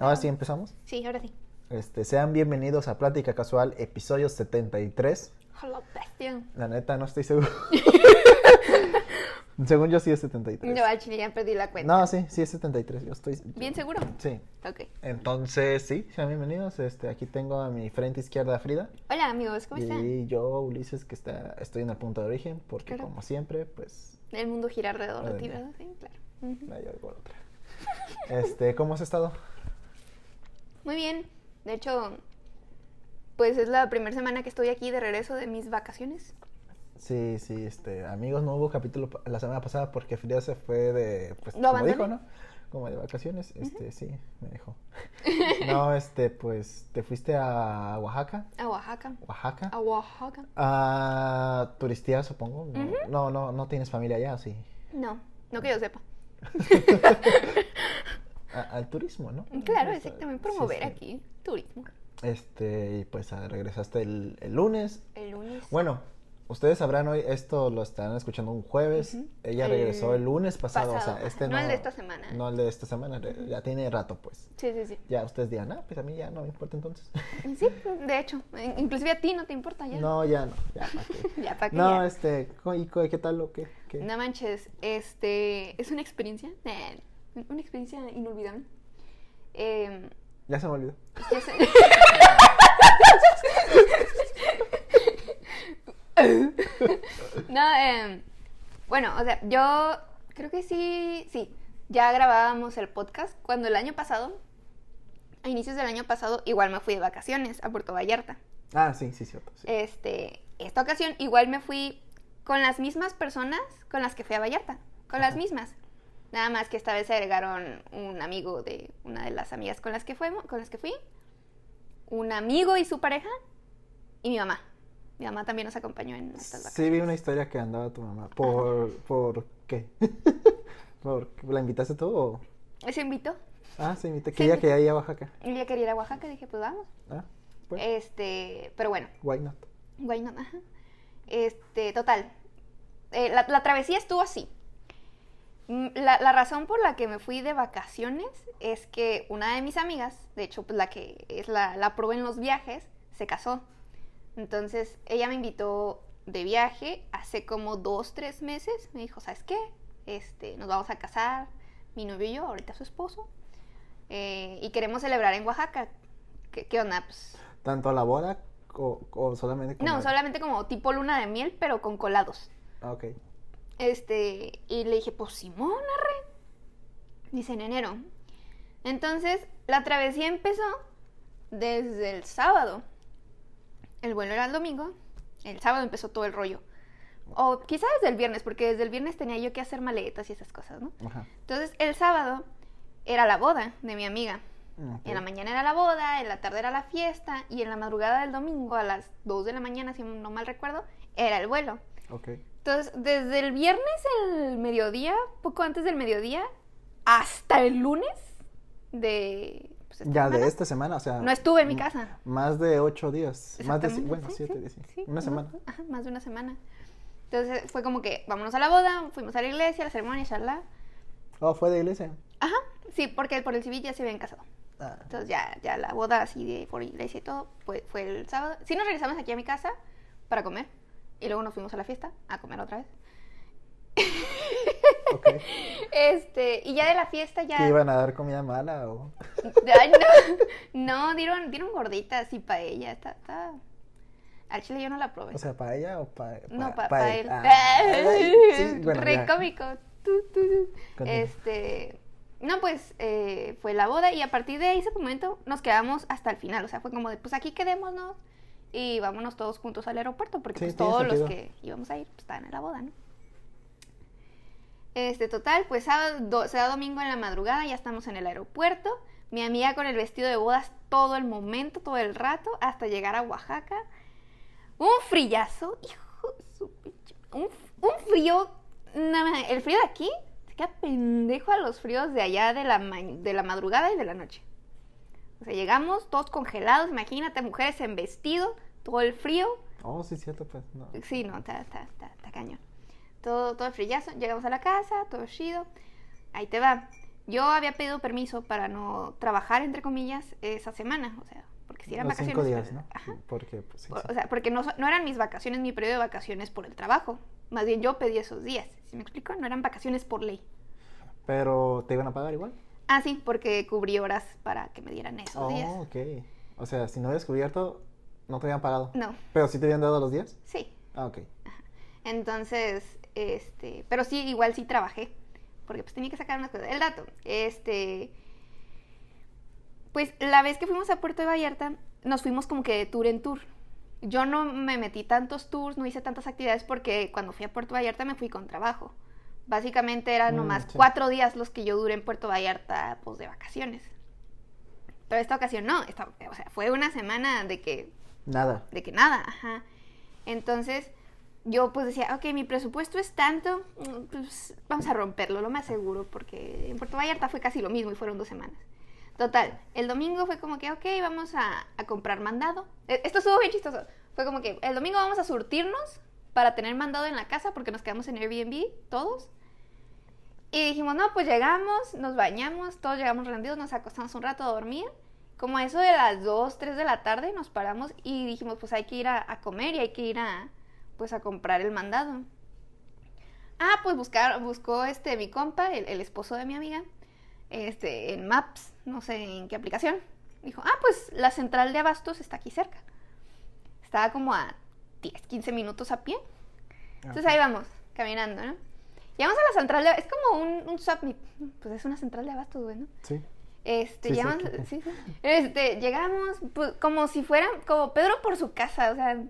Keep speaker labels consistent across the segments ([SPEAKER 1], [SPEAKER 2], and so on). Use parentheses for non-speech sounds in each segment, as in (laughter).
[SPEAKER 1] Ahora sí empezamos.
[SPEAKER 2] Sí, ahora sí.
[SPEAKER 1] Este, sean bienvenidos a Plática Casual, episodio 73.
[SPEAKER 2] Hola, bestia.
[SPEAKER 1] La neta, no estoy seguro. (laughs) Según yo sí es 73.
[SPEAKER 2] Yo al chile ya perdí la cuenta.
[SPEAKER 1] No, sí, sí es 73. Yo estoy.
[SPEAKER 2] ¿Bien seguro?
[SPEAKER 1] Sí.
[SPEAKER 2] Ok.
[SPEAKER 1] Entonces, sí, sean bienvenidos. Este, aquí tengo a mi frente izquierda Frida.
[SPEAKER 2] Hola, amigos, ¿cómo están?
[SPEAKER 1] Y yo, Ulises, que está, estoy en el punto de origen, porque
[SPEAKER 2] Claro.
[SPEAKER 1] como siempre, pues,
[SPEAKER 2] El mundo gira alrededor de ti. ¿verdad? Sí, claro.
[SPEAKER 1] La llevo por otra. Este, ¿cómo has estado?
[SPEAKER 2] Muy bien. De hecho, pues es la primera semana que estoy aquí de regreso de mis vacaciones.
[SPEAKER 1] Sí, sí, este, amigos, no hubo capítulo la semana pasada porque Frida se fue de, pues,
[SPEAKER 2] ¿Lo
[SPEAKER 1] como dijo? ¿no? Como de vacaciones, este, sí, me dejó. (laughs) No, este, pues, te fuiste a Oaxaca,
[SPEAKER 2] A Oaxaca.
[SPEAKER 1] Oaxaca,
[SPEAKER 2] A Oaxaca.
[SPEAKER 1] a turistear, supongo. No, no, no, no tienes familia allá, ¿o sí.
[SPEAKER 2] No, no que yo sepa. (laughs) (laughs)
[SPEAKER 1] A- al turismo, ¿no?
[SPEAKER 2] Claro,
[SPEAKER 1] Este,
[SPEAKER 2] exactamente. Promover
[SPEAKER 1] sí.
[SPEAKER 2] aquí turismo.
[SPEAKER 1] Este, y pues ah, regresaste el, el lunes.
[SPEAKER 2] El lunes.
[SPEAKER 1] Bueno, ustedes sabrán hoy, esto lo están escuchando un jueves. Ella
[SPEAKER 2] El
[SPEAKER 1] regresó el lunes pasado,
[SPEAKER 2] pasado,
[SPEAKER 1] o sea, este no.
[SPEAKER 2] No el de esta semana.
[SPEAKER 1] No el de esta semana, ya tiene rato, pues.
[SPEAKER 2] Sí, sí, sí.
[SPEAKER 1] Ya ustedes dirán, ah, pues a mí ya no me importa entonces. (laughs)
[SPEAKER 2] Sí, de hecho. Inclusive a ti no te importa ya.
[SPEAKER 1] No, ya no, ya para qué. (laughs)
[SPEAKER 2] Ya, ¿para qué
[SPEAKER 1] No,
[SPEAKER 2] ya?
[SPEAKER 1] este, co- ¿y co- qué tal o qué? qué?
[SPEAKER 2] No manches, este es una experiencia, una experiencia inolvidable. Eh,
[SPEAKER 1] Ya se me olvidó.
[SPEAKER 2] ya no, eh, bueno, o sea, yo creo que sí, sí, ya grabábamos el podcast cuando el año pasado, a inicios del año pasado, igual me fui de vacaciones a Puerto Vallarta.
[SPEAKER 1] Ah, sí, sí, cierto. sí.
[SPEAKER 2] Este, esta ocasión igual me fui con las mismas personas con las que fui a Vallarta, con las mismas. Nada más que esta vez se agregaron un amigo de una de las amigas con las que fuimos, con las que fui, un amigo y su pareja y mi mamá. Mi mamá también nos acompañó en estas vacaciones.
[SPEAKER 1] Sí, vi una historia que andaba tu mamá. ¿Por, por qué? (laughs) ¿Por, ¿La invitaste tú o...?
[SPEAKER 2] Se invitó.
[SPEAKER 1] Ah, sí, invité.
[SPEAKER 2] Sí,
[SPEAKER 1] Que ella quería ir a Oaxaca.
[SPEAKER 2] Ella quería ir a Oaxaca, dije, pues vamos.
[SPEAKER 1] Ah, pues,
[SPEAKER 2] Este, pero bueno,
[SPEAKER 1] why not?
[SPEAKER 2] Why not? Ajá. Este, total. Eh, la, la travesía estuvo así. Mm, La, la razón por la que me fui de vacaciones es que una de mis amigas, de hecho, pues la que es la, la pro en los viajes, se casó. Entonces, ella me invitó de viaje hace como dos, tres meses. Me dijo, ¿sabes qué? Este, nos vamos a casar, mi novio y yo, ahorita su esposo. eh, y queremos celebrar en Oaxaca. ¿Qué, qué onda? Pues,
[SPEAKER 1] ¿Tanto la boda o, o solamente como
[SPEAKER 2] no, solamente como tipo luna de miel, pero con colados.
[SPEAKER 1] Ah, ok.
[SPEAKER 2] Este, y le dije, pues Simón, arre. Dice en enero. Entonces, la travesía empezó desde el sábado. El vuelo era el domingo. El sábado empezó todo el rollo. O quizás desde el viernes, porque desde el viernes tenía yo que hacer maletas y esas cosas, ¿no?
[SPEAKER 1] Ajá.
[SPEAKER 2] Entonces, el sábado era la boda de mi amiga. En la mañana era la boda, en la tarde era la fiesta y en la madrugada del domingo a las 2 de la mañana, si no mal recuerdo, era el vuelo. Entonces, desde el viernes el mediodía, poco antes del mediodía, hasta el lunes de... pues,
[SPEAKER 1] Ya de esta semana, o sea.
[SPEAKER 2] No estuve en mi casa.
[SPEAKER 1] Más de ocho días. Más de, bueno,
[SPEAKER 2] sí,
[SPEAKER 1] siete días. sí. Una semana.
[SPEAKER 2] Ajá, más de una semana. Entonces fue como que vámonos a la boda, fuimos a la iglesia, a la ceremonia, charla.
[SPEAKER 1] Oh, fue de iglesia.
[SPEAKER 2] Ajá, sí, porque por el civil ya se habían casado.
[SPEAKER 1] Ah,
[SPEAKER 2] Entonces ya, ya la boda así de por iglesia y todo fue, fue el sábado. Sí nos regresamos aquí a mi casa para comer y luego nos fuimos a la fiesta a comer otra vez.
[SPEAKER 1] ok. (laughs)
[SPEAKER 2] Este, y ya de la fiesta ya...
[SPEAKER 1] ¿Que iban a dar comida mala o.?
[SPEAKER 2] Ay, no, no, dieron, dieron gorditas y paella. Está, está... Al chile yo no la probé.
[SPEAKER 1] O sea, ¿para ella o para.?
[SPEAKER 2] no, para él.
[SPEAKER 1] Ah,
[SPEAKER 2] Ay, (laughs)
[SPEAKER 1] ay, sí, bueno,
[SPEAKER 2] Re cómico. Este. No, pues eh, fue la boda y a partir de ese momento nos quedamos hasta el final. O sea, fue como de, pues aquí quedémonos y vámonos todos juntos al aeropuerto porque
[SPEAKER 1] Sí,
[SPEAKER 2] pues todos los que íbamos a ir pues, estaban en la boda, ¿no? Este, total, pues sábado, do- sábado, domingo en la madrugada ya estamos en el aeropuerto. Mi amiga con el vestido de bodas todo el momento, todo el rato, hasta llegar a Oaxaca. Un frillazo, hijo su Un, un frío, el frío de aquí se queda pendejo a los fríos de allá de la, de la madrugada y de la noche. O sea, llegamos todos congelados, imagínate, mujeres en vestido, todo el frío.
[SPEAKER 1] Oh, sí, cierto, pues. No.
[SPEAKER 2] Sí, no, está, está, está, está cañón. Todo, todo el frillazo. Llegamos a la casa, todo chido. Ahí te va. Yo había pedido permiso para no trabajar, entre comillas, esa semana, o sea, porque si eran
[SPEAKER 1] Los
[SPEAKER 2] vacaciones.
[SPEAKER 1] cinco días, ¿no?
[SPEAKER 2] Ajá.
[SPEAKER 1] Porque, pues, sí,
[SPEAKER 2] O
[SPEAKER 1] sí.
[SPEAKER 2] o sea, porque no, no eran mis vacaciones, mi periodo de vacaciones por el trabajo. Más bien yo pedí esos días. ¿Sí me explico? No eran vacaciones por ley.
[SPEAKER 1] Pero, ¿te iban a pagar igual?
[SPEAKER 2] Ah, sí, porque cubrí horas para que me dieran esos días.
[SPEAKER 1] Oh, ok. O sea, si no habías cubierto, no te habían pagado.
[SPEAKER 2] No,
[SPEAKER 1] Pero sí te habían dado los días.
[SPEAKER 2] sí.
[SPEAKER 1] Ah, ok.
[SPEAKER 2] Entonces, este, pero sí, igual sí trabajé, porque pues tenía que sacar unas cosas. El dato, este, pues la vez que fuimos a Puerto Vallarta, nos fuimos como que de tour en tour. Yo no me metí tantos tours, no hice tantas actividades porque cuando fui a Puerto Vallarta me fui con trabajo. Básicamente eran
[SPEAKER 1] Mm,
[SPEAKER 2] nomás
[SPEAKER 1] sí.
[SPEAKER 2] cuatro días los que yo duré en Puerto Vallarta, pues de vacaciones. Pero esta ocasión no, esta- o sea, fue una semana de que
[SPEAKER 1] Nada.
[SPEAKER 2] de que nada, ajá. Entonces, yo pues decía, ok, mi presupuesto es tanto, mm, pues vamos a romperlo, lo más seguro, porque en Puerto Vallarta fue casi lo mismo y fueron dos semanas. Total, el domingo fue como que, ok, vamos a, a comprar mandado. E- Esto estuvo bien chistoso. Fue como que el domingo vamos a surtirnos para tener mandado en la casa porque nos quedamos en Airbnb todos. Y dijimos, no, pues llegamos, nos bañamos, todos llegamos rendidos, nos acostamos un rato a dormir. Como a eso de las 2, 3 de la tarde nos paramos y dijimos, pues hay que ir a, a comer y hay que ir a, pues a comprar el mandado. Ah, pues buscar, buscó este mi compa, el, el esposo de mi amiga, este, en Maps, no sé en qué aplicación. Dijo, ah, pues la central de abastos está aquí cerca. Estaba como a 10, 15 minutos a pie. Entonces
[SPEAKER 1] Ok.
[SPEAKER 2] ahí vamos, caminando, ¿no? Llegamos a la central de... Es como un, un submit. Pues es una central de abastos, güey, ¿no?
[SPEAKER 1] Sí.
[SPEAKER 2] Este,
[SPEAKER 1] Sí,
[SPEAKER 2] llegamos, sí, sí. Este, llegamos pues, como si fueran, como Pedro por su casa, o sea,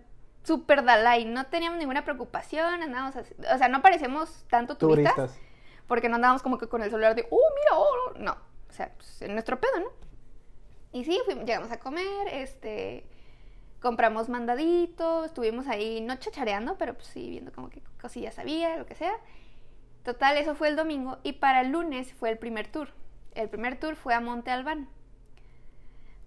[SPEAKER 2] súper Dalai, no teníamos ninguna preocupación, andábamos así, o sea, no parecíamos tanto turistas,
[SPEAKER 1] Turistas.
[SPEAKER 2] porque no andábamos como que con el celular de, oh, mira, oh, no, o sea, pues, en nuestro pedo, ¿no? Y sí, fuimos- llegamos a comer, este, compramos mandadito, estuvimos ahí, no chachareando, pero pues sí, viendo como que cosillas había, lo que sea. Total, eso fue el domingo y para el lunes fue el primer tour. El primer tour fue a Monte Albán.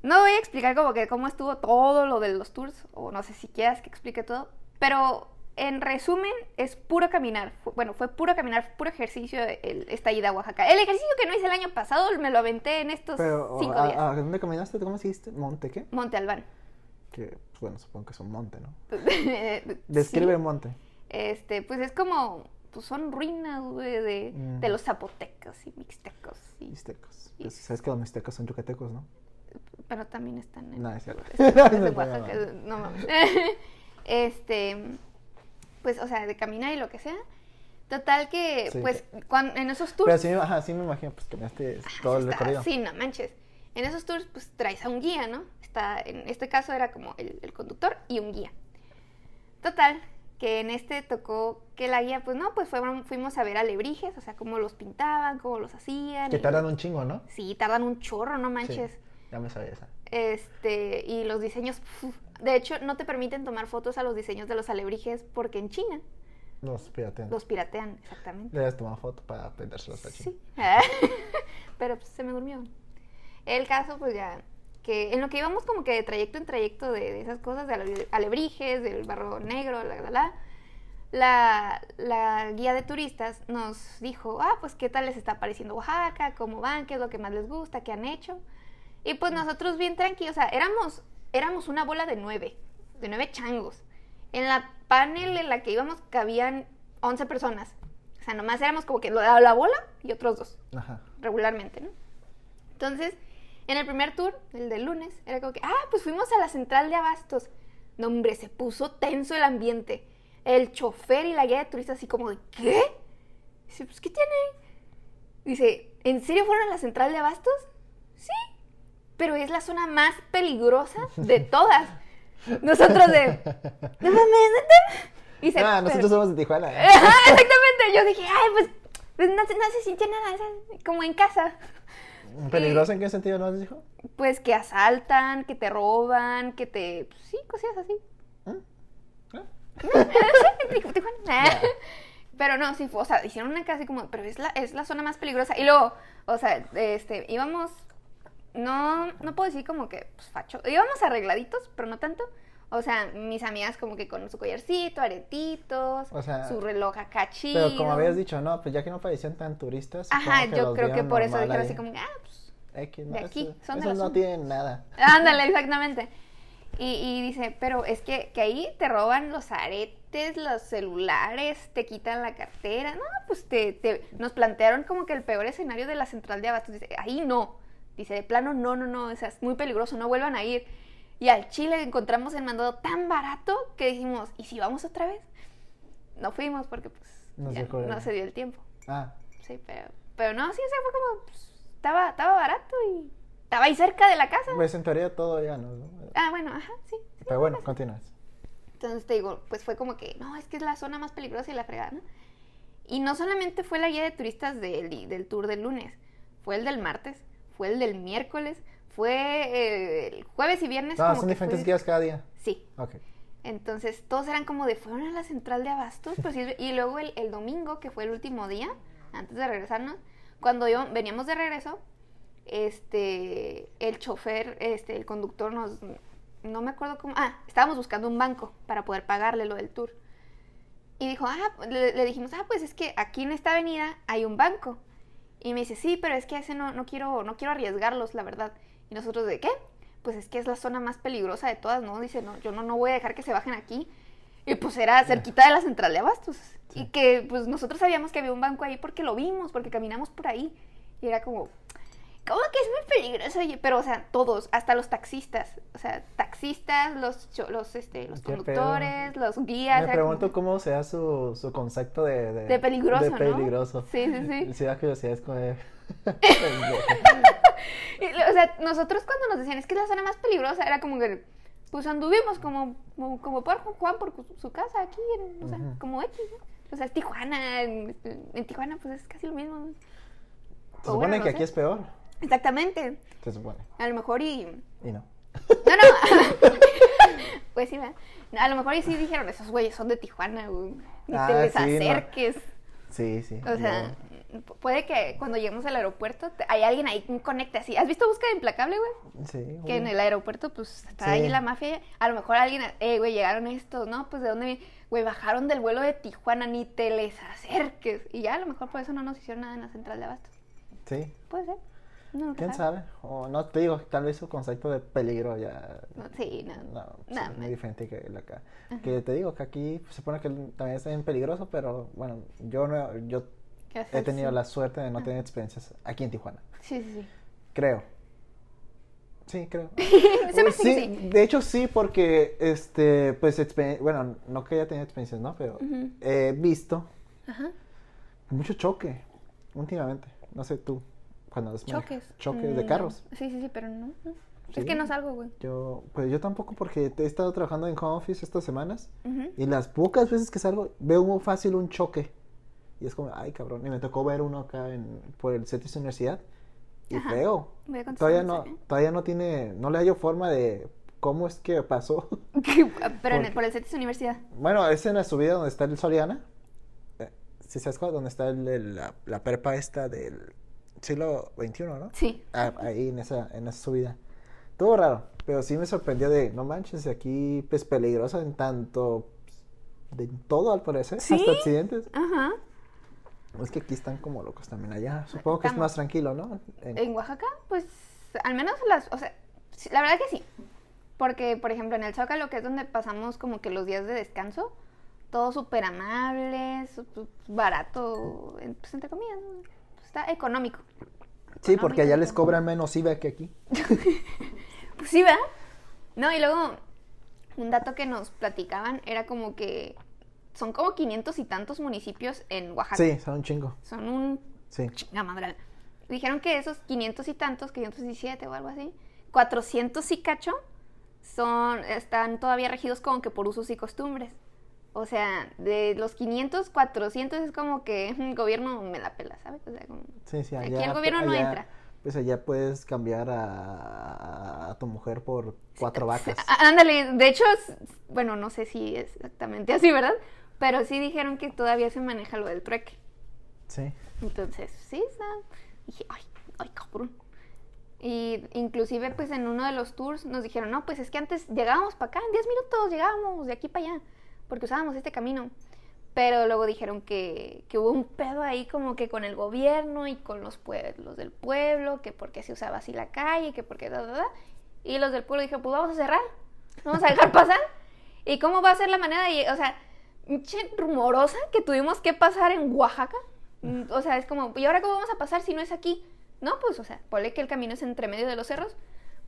[SPEAKER 2] No voy a explicar como que cómo estuvo todo lo de los tours, o no sé si quieras que explique todo, pero en resumen es puro caminar. Bueno, fue puro caminar, puro ejercicio el- esta ida a Oaxaca. El ejercicio que no hice el año pasado me lo aventé en estos
[SPEAKER 1] Pero,
[SPEAKER 2] cinco
[SPEAKER 1] ¿a,
[SPEAKER 2] días.
[SPEAKER 1] a dónde caminaste? ¿Cómo se dijiste? ¿Monte qué?
[SPEAKER 2] Monte Albán.
[SPEAKER 1] Que, pues, bueno, supongo que es un monte, ¿no? (laughs)
[SPEAKER 2] Sí.
[SPEAKER 1] Describe monte.
[SPEAKER 2] Este, pues es como, pues son ruinas, güey, de,
[SPEAKER 1] Mm.
[SPEAKER 2] de los zapotecos y mixtecos. Y,
[SPEAKER 1] Mixtecos.
[SPEAKER 2] Y-
[SPEAKER 1] Pues, sabes que los mixtecos son yucatecos, ¿no?
[SPEAKER 2] pero también están en,
[SPEAKER 1] No, es cierto. (laughs) No,
[SPEAKER 2] Oaxaca,
[SPEAKER 1] no.
[SPEAKER 2] no mames. (laughs) Este, pues, o sea, de caminar y lo que sea. Total que,
[SPEAKER 1] Sí,
[SPEAKER 2] pues, cuan- en esos tours...
[SPEAKER 1] Pero sí, ajá, sí me imagino, pues caminaste todo el recorrido.
[SPEAKER 2] Sí, no manches. En esos tours, pues traes a un guía, ¿no? Está, en este caso era como el, el conductor y un guía. Total, que en este tocó que la guía, pues no, pues fueron- fuimos a ver alebrijes, o sea, cómo los pintaban, cómo los hacían.
[SPEAKER 1] Que
[SPEAKER 2] y-
[SPEAKER 1] tardan un chingo, ¿no?
[SPEAKER 2] Sí, tardan un chorro, no manches.
[SPEAKER 1] Sí, ya me sabía esa.
[SPEAKER 2] Este, y los diseños, uf, de hecho, no te permiten tomar fotos a los diseños de los alebrijes porque en China
[SPEAKER 1] Los piratean.
[SPEAKER 2] los piratean, exactamente.
[SPEAKER 1] Le has tomado foto para aprendérselos a
[SPEAKER 2] Sí. (laughs) Pero pues, se me durmió. El caso, pues ya, que en lo que íbamos como que de trayecto en trayecto de, de esas cosas, de ale- alebrijes, del barro negro, la, la, la, la, la guía de turistas nos dijo, ah, pues qué tal les está pareciendo Oaxaca, cómo van, qué es lo que más les gusta, qué han hecho. Y pues nosotros bien tranquilos, o sea, éramos, éramos una bola de nueve, de nueve changos. En la panel en la que íbamos cabían 11 personas. O sea, nomás éramos como que la, la bola y otros dos,
[SPEAKER 1] Ajá.
[SPEAKER 2] regularmente, ¿no? Entonces, en el primer tour, el del lunes, era como que, ah, pues fuimos a la central de abastos. No, hombre, se puso tenso el ambiente. El chofer y la guía de turistas así como de, ¿qué? Dice, pues, ¿qué tiene? Dice, ¿en serio fueron a la central de abastos? Sí, pero es la zona más peligrosa de (laughs) todas. Nosotros de, no mames. Dice,
[SPEAKER 1] ah,
[SPEAKER 2] "Pero-
[SPEAKER 1] nosotros somos de Tijuana. ¿eh? (laughs)
[SPEAKER 2] Ajá, exactamente. Yo dije, ay, pues, pues no, se- no se sintió nada, como en casa.
[SPEAKER 1] ¿Peligroso en qué sentido nos dijo?
[SPEAKER 2] Pues que asaltan, que te roban, que te. pues, sí, cosillas así. (laughs)
[SPEAKER 1] ¿Eh?
[SPEAKER 2] Tijuana. Pero no, sí, fue, o sea, hicieron una así como, pero es la, es la zona más peligrosa. Y luego, o sea, este, íbamos, no, no puedo decir como que, pues, facho, íbamos arregladitos, pero no tanto. O sea, mis amigas como que con su collarcito, aretitos,
[SPEAKER 1] O sea,
[SPEAKER 2] su reloj acá chido.
[SPEAKER 1] Pero como habías dicho, no, pues ya que no parecían tan turistas.
[SPEAKER 2] Ajá, yo creo que por eso dijeron
[SPEAKER 1] ahí.
[SPEAKER 2] así como, que, ah, pues
[SPEAKER 1] X,
[SPEAKER 2] de aquí,
[SPEAKER 1] eso-
[SPEAKER 2] son de
[SPEAKER 1] esos no tienen nada.
[SPEAKER 2] Ándale, exactamente. Y, y dice, pero es que, que ahí te roban los aretes, los celulares, te quitan la cartera. No, pues te, te- nos plantearon como que el peor escenario de la central de abastos. Dice, ahí no. Dice, de plano, no, no, no, o sea, es muy peligroso, no vuelvan a ir. Y al Chile encontramos el mandado tan barato que dijimos, ¿y si vamos otra vez? No fuimos porque pues
[SPEAKER 1] No se
[SPEAKER 2] ya
[SPEAKER 1] acuerdan.
[SPEAKER 2] no se dio el tiempo.
[SPEAKER 1] Ah,
[SPEAKER 2] Sí, pero, pero no, sí, o sea, fue como, pues, estaba, estaba barato y estaba ahí cerca de la casa.
[SPEAKER 1] pues en teoría todo ya no. ¿no?
[SPEAKER 2] Ah, bueno, ajá, sí. sí,
[SPEAKER 1] Pero bueno, continúas.
[SPEAKER 2] Entonces te digo, pues fue como que, no, es que es la zona más peligrosa y la fregada, ¿no? Y no solamente fue la guía de turistas del, del tour del lunes, fue el del martes, fue el del miércoles, fue eh, el jueves y viernes.
[SPEAKER 1] No,
[SPEAKER 2] como
[SPEAKER 1] son
[SPEAKER 2] que
[SPEAKER 1] diferentes
[SPEAKER 2] fue-
[SPEAKER 1] guías cada día.
[SPEAKER 2] Sí.
[SPEAKER 1] Ok.
[SPEAKER 2] Entonces todos eran como de, fueron a la central de abastos, pues, y, y luego el, el domingo, que fue el último día, antes de regresarnos, cuando yo, veníamos de regreso, este, el chofer, este, el conductor nos, no me acuerdo cómo, ah, estábamos buscando un banco para poder pagarle lo del tour. Y dijo, ah, le, le dijimos, ah, pues es que aquí en esta avenida hay un banco. Y me dice, sí, pero es que ese no, no quiero, no quiero arriesgarlos, la verdad. Y nosotros, ¿de qué? Pues es que es la zona más peligrosa de todas, ¿no? Dice, no, yo no, no voy a dejar que se bajen aquí. Y pues era cerquita de la central de abastos.
[SPEAKER 1] Sí.
[SPEAKER 2] Y que pues nosotros sabíamos que había un banco ahí porque lo vimos, porque caminamos por ahí. Y era como, ¿cómo que es muy peligroso? Oye, Pero, o sea, todos, hasta los taxistas. O sea, taxistas, los, los, este, los conductores, los guías.
[SPEAKER 1] Me pregunto
[SPEAKER 2] como-
[SPEAKER 1] cómo sea su, su concepto de, de,
[SPEAKER 2] De peligroso,
[SPEAKER 1] de
[SPEAKER 2] ¿no?
[SPEAKER 1] peligroso.
[SPEAKER 2] Sí, sí, sí.
[SPEAKER 1] Sí, da curiosidad, es como de... (laughs) (laughs)
[SPEAKER 2] Y, O sea, nosotros cuando nos decían, es que es la zona más peligrosa, era como que, pues anduvimos como, como, como por Juan por su- casa aquí, en- o sea, como X, ¿no? O sea, es Tijuana, en, en Tijuana pues es casi lo mismo.
[SPEAKER 1] Se supone
[SPEAKER 2] bueno, no
[SPEAKER 1] que
[SPEAKER 2] sé.
[SPEAKER 1] aquí es peor.
[SPEAKER 2] Exactamente.
[SPEAKER 1] Se supone.
[SPEAKER 2] A lo mejor y...
[SPEAKER 1] Y no.
[SPEAKER 2] No, no. (laughs) pues sí, ¿verdad? A lo mejor y sí dijeron, esos güeyes son de Tijuana, güey. Ni
[SPEAKER 1] Ah,
[SPEAKER 2] te les
[SPEAKER 1] sí, no.
[SPEAKER 2] acerques.
[SPEAKER 1] Sí, sí.
[SPEAKER 2] O sea, puede que cuando lleguemos al aeropuerto te- hay alguien ahí que conecte así. ¿Has visto Búsqueda Implacable, güey?
[SPEAKER 1] Sí.
[SPEAKER 2] Que en el aeropuerto, pues, está
[SPEAKER 1] Sí.
[SPEAKER 2] ahí la mafia. A lo mejor alguien, eh, güey, llegaron estos, ¿no? Pues, ¿de dónde? Güey, bajaron del vuelo de Tijuana, ni te les acerques. Y ya, a lo mejor por eso no nos hicieron nada en la central de Abastos.
[SPEAKER 1] Sí.
[SPEAKER 2] Puede ser. No,
[SPEAKER 1] ¿Quién
[SPEAKER 2] sabe.
[SPEAKER 1] sabe? O no, te digo, tal vez su concepto de peligro ya...
[SPEAKER 2] No, sí, no.
[SPEAKER 1] No, sí, es muy diferente que el acá. Que te digo que aquí se supone que también es bien peligroso, pero bueno, yo no, yo he tenido
[SPEAKER 2] sí.
[SPEAKER 1] la suerte de no tener experiencias aquí en Tijuana.
[SPEAKER 2] Sí, sí, sí.
[SPEAKER 1] Creo. Sí, creo. (laughs)
[SPEAKER 2] Hace que
[SPEAKER 1] sí, de hecho sí, porque este, pues, bueno, no que haya tenido experiencias, ¿no? Pero he visto
[SPEAKER 2] Ajá.
[SPEAKER 1] mucho choque últimamente. No sé tú, cuando manejado-
[SPEAKER 2] Choques.
[SPEAKER 1] Choques de
[SPEAKER 2] Mm,
[SPEAKER 1] carros.
[SPEAKER 2] Sí, sí, sí, pero no. no.
[SPEAKER 1] Sí.
[SPEAKER 2] Es que no salgo, güey.
[SPEAKER 1] Yo, pues yo tampoco porque he estado trabajando en home office estas semanas
[SPEAKER 2] Ujú.
[SPEAKER 1] y las pocas veces que salgo veo muy fácil un choque. Y es como, ay cabrón, y me tocó ver uno acá en, por el centro de universidad y
[SPEAKER 2] Ajá.
[SPEAKER 1] feo.
[SPEAKER 2] Voy a contestar
[SPEAKER 1] Todavía no, todavía no tiene, no le hallo forma de cómo es que pasó. (laughs)
[SPEAKER 2] Pero en el, por el su universidad.
[SPEAKER 1] bueno, es en la subida donde está el Soriana. Eh, Si sabes cuál, donde está el- el- la, la prepa esta del siglo XXI, ¿no?
[SPEAKER 2] Sí.
[SPEAKER 1] Ah, ahí en esa, en esa subida. Todo raro, pero sí me sorprendió de, no manches, aquí pues peligroso en tanto, de todo al parecer,
[SPEAKER 2] ¿Sí?
[SPEAKER 1] hasta accidentes.
[SPEAKER 2] Ajá.
[SPEAKER 1] Es que aquí están como locos también allá. Supongo que es más tranquilo, ¿no? En-
[SPEAKER 2] En Oaxaca, pues, al menos las, o sea, la verdad que sí. Porque, por ejemplo, en el Zócalo, que es donde pasamos como que los días de descanso, todo súper amable, barato, pues entre comillas, está económico.
[SPEAKER 1] sí, porque allá les cobran menos IVA que aquí. (laughs)
[SPEAKER 2] Pues ¿verdad? No, y luego, un dato que nos platicaban era como que son como 500 y tantos municipios en Oaxaca.
[SPEAKER 1] Sí, son un chingo.
[SPEAKER 2] Son un
[SPEAKER 1] Sí.
[SPEAKER 2] chinga madral. Dijeron que esos 500 y tantos, 517 o algo así, 400 y cacho, son, están todavía regidos como que por usos y costumbres. O sea, de los 500, 400 es como que el (laughs) gobierno me la pela, ¿sabes? O sea, como...
[SPEAKER 1] Sí, sí,
[SPEAKER 2] Aquí
[SPEAKER 1] allá.
[SPEAKER 2] el gobierno no entra.
[SPEAKER 1] Pues allá puedes cambiar a, a tu mujer por cuatro (laughs) vacas.
[SPEAKER 2] Ándale, de hecho, bueno, no sé si es exactamente así, ¿verdad? Pero sí dijeron que todavía se maneja lo del trueque.
[SPEAKER 1] Sí.
[SPEAKER 2] Entonces, sí, está. Dije, ay, ay, cabrón. Y inclusive pues en uno de los tours nos dijeron, no, pues es que antes llegábamos para acá, en 10 minutos llegábamos de aquí para allá, porque usábamos este camino. Pero luego dijeron que, que hubo un pedo ahí como que con el gobierno y con los pueblos del pueblo, que porque se usaba así la calle, que porque da, da, da. Y los del pueblo dijeron, pues vamos a cerrar, vamos a dejar pasar. (laughs) ¿Y cómo va a ser la manera de, o sea, rumorosa que tuvimos que pasar en Oaxaca? Mm, O sea, es como, ¿y ahora cómo vamos a pasar si no es aquí? No, pues, o sea, ponle que el camino es entre medio de los cerros.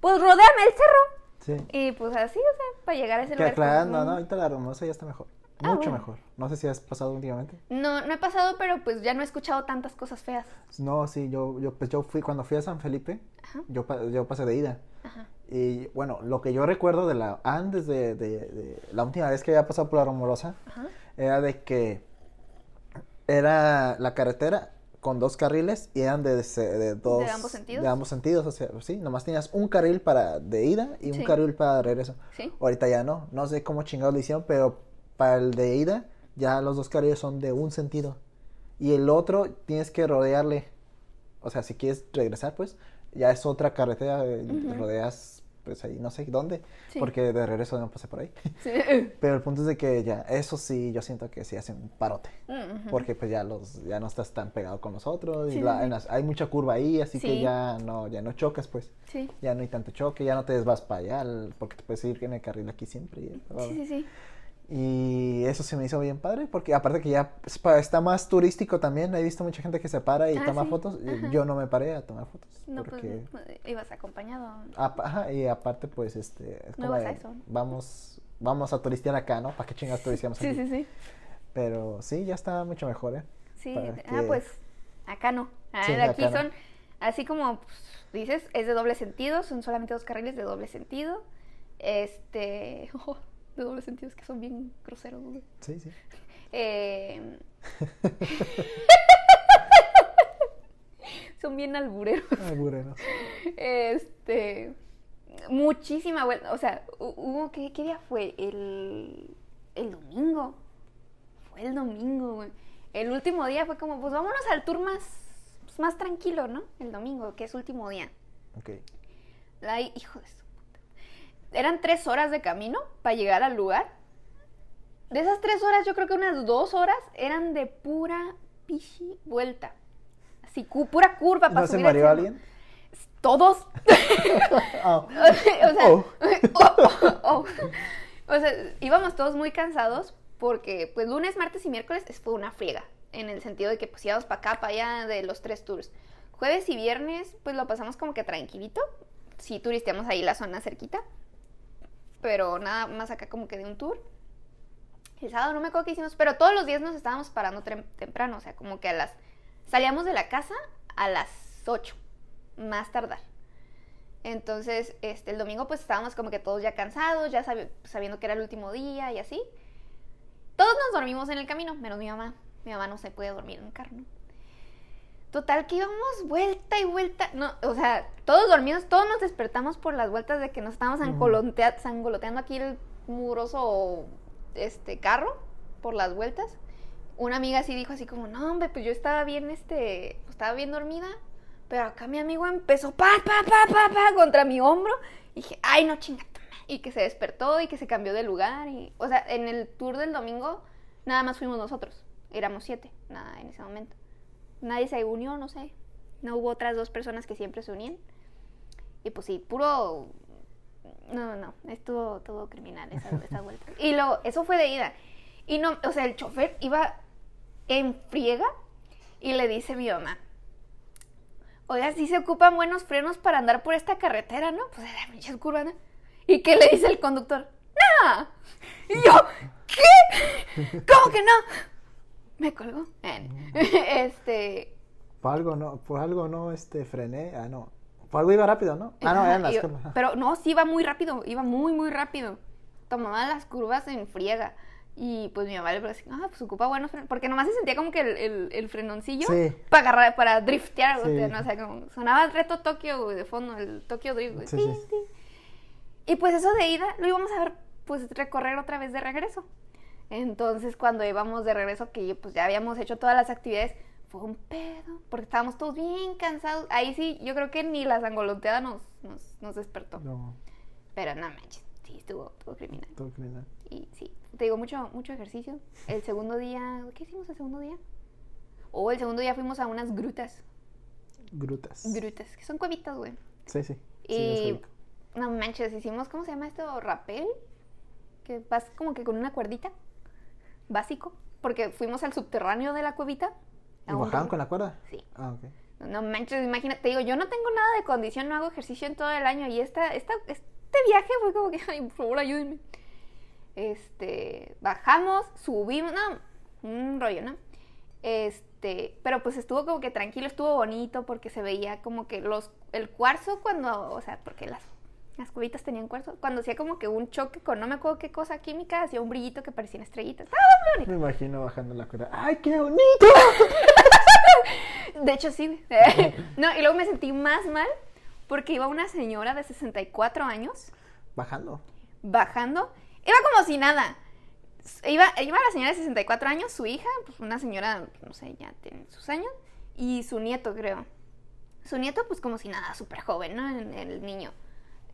[SPEAKER 2] Pues rodéame el cerro.
[SPEAKER 1] Sí.
[SPEAKER 2] Y pues así, o sea, para llegar a ese
[SPEAKER 1] Que
[SPEAKER 2] lugar.
[SPEAKER 1] aclarando,
[SPEAKER 2] como,
[SPEAKER 1] no,
[SPEAKER 2] mm.
[SPEAKER 1] ahorita la hermosa ya está mejor.
[SPEAKER 2] Ah,
[SPEAKER 1] Mucho
[SPEAKER 2] bueno.
[SPEAKER 1] mejor. No sé si has pasado últimamente.
[SPEAKER 2] No, no he pasado, pero pues ya no he escuchado tantas cosas feas.
[SPEAKER 1] No, sí, yo, yo, pues yo fui, cuando fui a San Felipe,
[SPEAKER 2] Ajá,
[SPEAKER 1] yo, yo pasé de ida.
[SPEAKER 2] ajá.
[SPEAKER 1] Y bueno, lo que yo recuerdo de la, antes de, de- de la última vez que había pasado por la Rumorosa,
[SPEAKER 2] Ajá.
[SPEAKER 1] era de que era la carretera con dos carriles y eran de, de, de dos...
[SPEAKER 2] ambos sentidos?
[SPEAKER 1] De ambos sentidos, o sea, sí, nomás tenías un carril para de ida y un
[SPEAKER 2] Sí.
[SPEAKER 1] carril para regreso.
[SPEAKER 2] Sí.
[SPEAKER 1] Ahorita ya no, no sé cómo chingados lo hicieron, pero para el de ida ya los dos carriles son de un sentido. Y el otro tienes que rodearle. O sea, si quieres regresar, pues ya es otra carretera, eh,
[SPEAKER 2] Ujú.
[SPEAKER 1] rodeas pues ahí no sé dónde,
[SPEAKER 2] Sí.
[SPEAKER 1] porque de regreso no pasé por ahí. (laughs)
[SPEAKER 2] Sí. (laughs)
[SPEAKER 1] Pero el punto es de que ya, eso sí, yo siento que sí hacen un parote. Porque pues ya los, ya no estás tan pegado con.
[SPEAKER 2] Sí,
[SPEAKER 1] y la-
[SPEAKER 2] sí,
[SPEAKER 1] en las- hay mucha curva ahí, así que ya no, ya no chocas, pues.
[SPEAKER 2] Sí.
[SPEAKER 1] Ya no hay tanto choque, ya no te vas para allá, porque te puedes ir en el carril aquí siempre. y-
[SPEAKER 2] Sí, sí, sí.
[SPEAKER 1] Y eso se me hizo bien padre, porque aparte que ya está más turístico también, he visto mucha gente que se para y
[SPEAKER 2] Ah,
[SPEAKER 1] toma
[SPEAKER 2] sí.
[SPEAKER 1] fotos,
[SPEAKER 2] Ajá.
[SPEAKER 1] yo no me paré a tomar fotos.
[SPEAKER 2] No,
[SPEAKER 1] porque,
[SPEAKER 2] pues ibas acompañado.
[SPEAKER 1] ajá, y aparte pues este, es
[SPEAKER 2] No
[SPEAKER 1] como
[SPEAKER 2] a
[SPEAKER 1] de,
[SPEAKER 2] eso.
[SPEAKER 1] vamos, vamos a turistear acá, ¿no? ¿Para qué chingas turisteamos
[SPEAKER 2] Sí,
[SPEAKER 1] aquí?
[SPEAKER 2] sí, sí.
[SPEAKER 1] Pero sí, ya está mucho mejor, ¿eh?
[SPEAKER 2] Sí,
[SPEAKER 1] Para
[SPEAKER 2] ah,
[SPEAKER 1] que-
[SPEAKER 2] pues acá no. Ah,
[SPEAKER 1] Sí,
[SPEAKER 2] de aquí
[SPEAKER 1] acá no.
[SPEAKER 2] son, así como pues, dices, es de doble sentido, son solamente dos carriles de doble sentido. Este, (laughs) oh, de doble sentido, es que son bien groseros. güey.
[SPEAKER 1] Sí, sí.
[SPEAKER 2] Eh, (laughs) son bien albureros.
[SPEAKER 1] Ay, burenos.
[SPEAKER 2] Este, muchísima vuelta, o sea, hu- hubo, ¿qué, qué día fue? El, el domingo. Fue el domingo, güey. El último día fue como, pues vámonos al tour más, pues, más tranquilo, ¿no? El domingo, que es último día.
[SPEAKER 1] Ok.
[SPEAKER 2] Ay, hijo de su. Eran tres horas de camino para llegar al lugar. De esas tres horas, yo creo que unas dos horas eran de pura pichi vuelta. Así, cu- pura curva para
[SPEAKER 1] ¿No se
[SPEAKER 2] subir al
[SPEAKER 1] mareó alguien?
[SPEAKER 2] Todos. (laughs)
[SPEAKER 1] Ah, (laughs)
[SPEAKER 2] o sea,
[SPEAKER 1] Oh. (laughs)
[SPEAKER 2] oh, oh, oh. O sea, íbamos todos muy cansados porque pues lunes, martes y miércoles es- fue una friega. En el sentido de que pues íbamos para acá, para allá de los tres tours. Jueves y viernes pues lo pasamos como que tranquilito. Sí turisteamos ahí la zona cerquita. Pero nada más acá como que de un tour. El sábado no me acuerdo qué hicimos, pero todos los días nos estábamos parando temprano. O sea, como que a las... Salíamos de la casa a las 8, más tardar. Entonces, este, el domingo pues estábamos como que todos ya cansados, ya sabi- sabiendo que era el último día y así. Todos nos dormimos en el camino, menos mi mamá. Mi mamá no se puede dormir en el carro. Total, que íbamos vuelta y vuelta. No, o sea, todos dormidos, todos nos despertamos por las vueltas de que nos estábamos
[SPEAKER 1] Ujú.
[SPEAKER 2] angolontea- sangoloteando aquí el muroso este, carro por las vueltas. Una amiga así dijo así como, no, hombre, pues yo estaba bien, este, estaba bien dormida. Pero acá mi amigo empezó pa, pa, pa, pa, pa, contra mi hombro. Y dije, ay, no chingate. Y que se despertó y que se cambió de lugar. Y, o sea, en el tour del domingo nada más fuimos nosotros. Éramos siete, nada, en ese momento. Nadie se unió, no sé. No hubo otras dos personas que siempre se unían. Y pues sí, puro... No, no, no. Estuvo todo criminal esa, (laughs) esa vuelta. Y luego, eso fue de ida. Y no, o sea, el chofer iba en friega y le dice a mi mamá, oiga, sí se ocupan buenos frenos para andar por esta carretera, ¿no? Pues era pinches curvas, ¿no? ¿Y qué le dice el conductor? ¡No! Y yo, ¿qué? ¿Cómo que no? Me colgó. (laughs) Este...
[SPEAKER 1] Por algo no, por algo no este frené, ah no. Por algo iba rápido, ¿no? Ah, no, eran las curvas.
[SPEAKER 2] Pero no, sí iba muy rápido, iba muy, muy rápido. Tomaba las curvas en friega. Y pues mi mamá le decía, ah, pues ocupa buenos frenos. Porque nomás se sentía como que el, el, el frenoncillo
[SPEAKER 1] Sí.
[SPEAKER 2] para agarrar, para driftear. o
[SPEAKER 1] Sí.
[SPEAKER 2] sea, no, o sea, como sonaba el reto Tokio güey, de fondo, el Tokio Drift. güey.
[SPEAKER 1] Sí.
[SPEAKER 2] Y pues eso de ida lo íbamos a ver, pues recorrer otra vez de regreso. Entonces cuando íbamos de regreso, que pues ya habíamos hecho todas las actividades, fue un pedo, porque estábamos todos bien cansados. Ahí sí, yo creo que ni la sangoloteada nos, nos, nos despertó.
[SPEAKER 1] No,
[SPEAKER 2] Pero no manches, sí, estuvo, estuvo criminal.
[SPEAKER 1] todo criminal.
[SPEAKER 2] Y sí, te digo, mucho, mucho ejercicio. El segundo día, ¿qué hicimos el segundo día? O el segundo día fuimos a unas grutas.
[SPEAKER 1] Grutas.
[SPEAKER 2] Grutas, que son cuevitas, güey.
[SPEAKER 1] Sí, sí.
[SPEAKER 2] Y no manches, hicimos, ¿cómo se llama esto? Rapel. Que vas como que con una cuerdita. Básico. Porque fuimos al subterráneo de la cuevita.
[SPEAKER 1] ¿Y
[SPEAKER 2] ring.
[SPEAKER 1] con la cuerda?
[SPEAKER 2] Sí.
[SPEAKER 1] Ah, ok.
[SPEAKER 2] No manches, imagínate, te digo, yo no tengo nada de condición, no hago ejercicio en todo el año y esta, esta, este viaje fue como que, ay, por favor, ayúdenme. Este, bajamos, subimos, no, un rollo, ¿no? Este, pero pues estuvo como que tranquilo, estuvo bonito porque se veía como que los, el cuarzo cuando, o sea, porque las, las cubitas tenían cuarzo, cuando hacía como que un choque con no me acuerdo qué cosa química, hacía un brillito que parecían estrellitas. ¡Ah, muy bonito!
[SPEAKER 1] Me imagino bajando la cuerda. ¡Ay, qué bonito! (laughs)
[SPEAKER 2] De hecho, sí. (laughs) no, y luego me sentí más mal porque iba una señora de 64 años
[SPEAKER 1] Bajando.
[SPEAKER 2] bajando. Iba como si nada. Iba, iba la señora de 64 años, su hija, pues una señora, no sé, ya tiene sus años, y su nieto, creo. Su nieto, pues como si nada, súper joven, ¿no? El, el niño.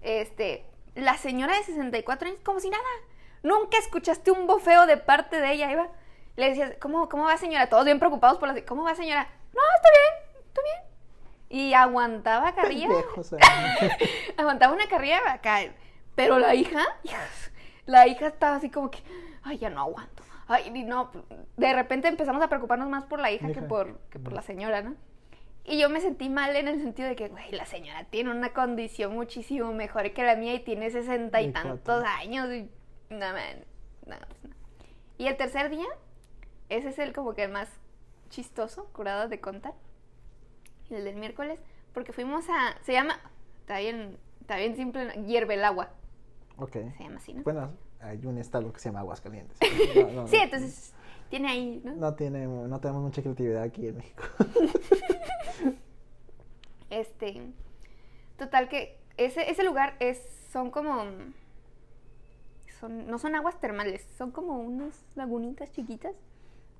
[SPEAKER 2] Este, la señora de 64 años, como si nada. Nunca escuchaste un bofeo de parte de ella, iba. Le decías, ¿cómo, cómo va señora? Todos bien preocupados por la... ¿Cómo va señora? No, está bien, está bien. Y aguantaba carrilla. (laughs) Aguantaba una carrilla acá. Pero la hija, la hija estaba así como que, ay, ya no aguanto. Ay, no, de repente empezamos a preocuparnos más por la hija, que
[SPEAKER 1] Hija.
[SPEAKER 2] por, que por la señora, ¿no? Y yo me sentí mal en el sentido de que, güey, la señora tiene una condición muchísimo mejor que la mía y tiene sesenta y tantos años. Y, no, man, no, pues no. Y el tercer día, ese es el como que el más chistoso, curado de contar. El del miércoles, porque fuimos a, se llama, está bien, está bien simple, hierve el agua,
[SPEAKER 1] Ok.
[SPEAKER 2] se llama así, ¿no?
[SPEAKER 1] Bueno, hay un estado que se llama Aguascalientes. (laughs) No,
[SPEAKER 2] sí, entonces tiene ahí, ¿no?
[SPEAKER 1] No, tiene, no tenemos mucha creatividad aquí en México. (laughs)
[SPEAKER 2] Este, total que ese, ese lugar es, son como, son, no son aguas termales, son como unas lagunitas chiquitas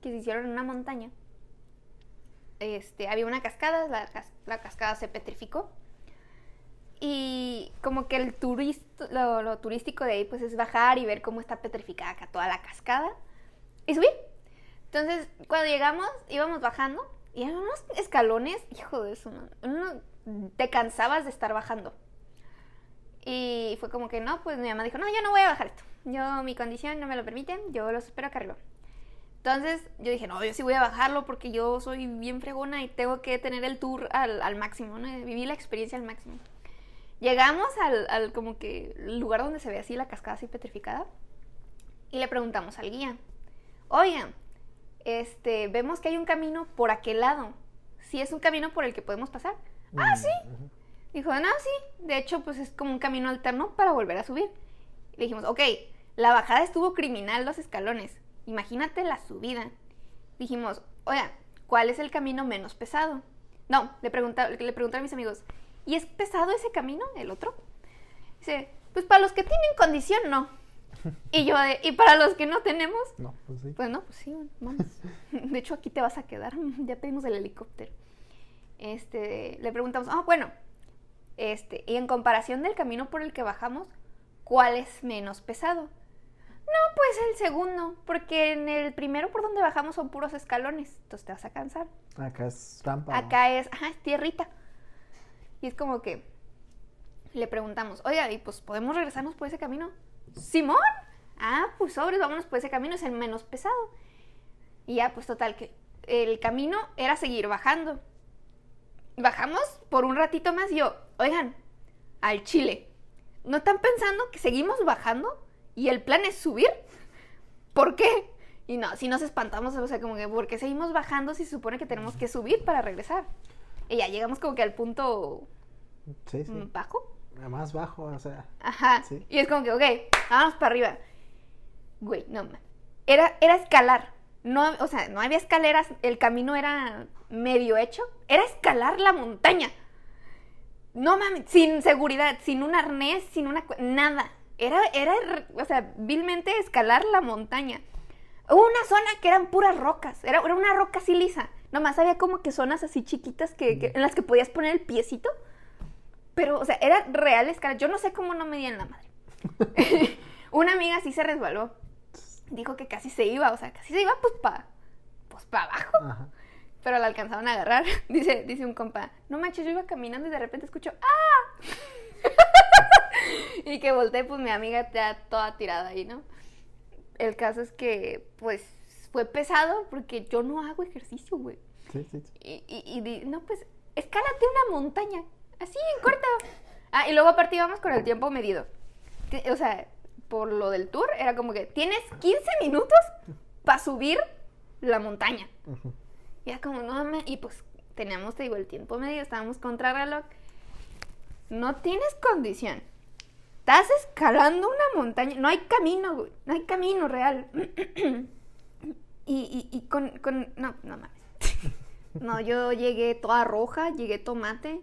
[SPEAKER 2] que se hicieron en una montaña. Este, había una cascada, la, cas- la cascada se petrificó. Y como que el lo, lo turístico de ahí pues es bajar y ver cómo está petrificada acá toda la cascada. Y subir. Entonces, cuando llegamos, íbamos bajando y eran unos escalones, hijo de man, uno- te cansabas de estar bajando. Y fue como que no, pues mi mamá dijo, no, yo no voy a bajar esto. Yo, mi condición no me lo permiten, yo los espero acá arriba. Entonces yo dije, no, yo sí voy a bajarlo porque yo soy bien fregona y tengo que tener el tour al, máximo, ¿no? Vivir la experiencia al máximo. Llegamos al, al como que lugar donde se ve así la cascada así petrificada y le preguntamos al guía, oigan, este, vemos que hay un camino por aquel lado. Si es un camino por el que podemos pasar. Ah, sí. Dijo, no, sí. De hecho, pues es como un camino alterno para volver a subir. Le dijimos, ok, la bajada estuvo criminal los escalones. Imagínate la subida. Dijimos, oiga, ¿cuál es el camino menos pesado? No, le pregunta, le pregunté a mis amigos, ¿y es pesado ese camino, el otro? Dice, pues para los que tienen condición, no. (laughs) Y yo, de, ¿y para los que no tenemos?
[SPEAKER 1] No, pues sí.
[SPEAKER 2] Pues no, pues sí, vamos. (laughs) De hecho, aquí te vas a quedar. (laughs) Ya pedimos el helicóptero. Este, le preguntamos, ah, bueno, este, y en comparación del camino por el que bajamos, ¿cuál es menos pesado? No, pues el segundo, porque en el primero por donde bajamos son puros escalones, entonces te vas a cansar.
[SPEAKER 1] Acá es rampa.
[SPEAKER 2] Acá es, ajá, es tierrita. Y es como que le preguntamos, oiga, ¿y pues podemos regresarnos por ese camino? Simón. Ah, pues sobres, vámonos por ese camino, es el menos pesado. Y ya, pues total, que el camino era seguir bajando. Bajamos por un ratito más y yo, oigan, al Chile, ¿no están pensando que seguimos bajando y el plan es subir? ¿Por qué? Y no, si nos espantamos, o sea, como que, ¿por qué seguimos bajando si se supone que tenemos que subir para regresar? Y ya llegamos como que al punto
[SPEAKER 1] Sí, sí.
[SPEAKER 2] bajo.
[SPEAKER 1] Más bajo, o sea.
[SPEAKER 2] Ajá.
[SPEAKER 1] Sí.
[SPEAKER 2] Y es como que, ok, vámonos para arriba. Güey, no. Era, era escalar. No, o sea, no había escaleras, el camino era medio hecho. Era escalar la montaña. No mames, sin seguridad, sin un arnés, sin una... Nada. Era, era, o sea, vilmente escalar la montaña. Hubo una zona que eran puras rocas, era, era una roca así lisa. Nomás había como que zonas así chiquitas que, que- en las que podías poner el piecito. Pero, o sea, era real escala. Yo no sé cómo no me dieron la madre. (laughs) una amiga sí se resbaló. Dijo que casi se iba, o sea, casi se iba pues para pues pa abajo.
[SPEAKER 1] Ajá.
[SPEAKER 2] Pero la alcanzaron a agarrar. (laughs) Dice, dice un compa, no manches, yo iba caminando y de repente escucho, ¡ah! (laughs) y que volteé, pues mi amiga ya toda tirada ahí, ¿no? El caso es que, pues, fue pesado porque yo no hago ejercicio, güey.
[SPEAKER 1] Sí, sí, sí.
[SPEAKER 2] Y, y, y di- no, pues, escálate una montaña. Así, en corta. Ah, y luego aparte íbamos con el tiempo medido. O sea, por lo del tour, era como que tienes 15 minutos para subir la montaña.
[SPEAKER 1] Ujú.
[SPEAKER 2] Y era como, no mames. Y pues teníamos, te digo, el tiempo medio, estábamos contra reloj. No tienes condición. Estás escalando una montaña. No hay camino, güey. No hay camino real. (clears throat) y, y, y con, con. No, no mames. (laughs) no, yo llegué toda roja, llegué tomate.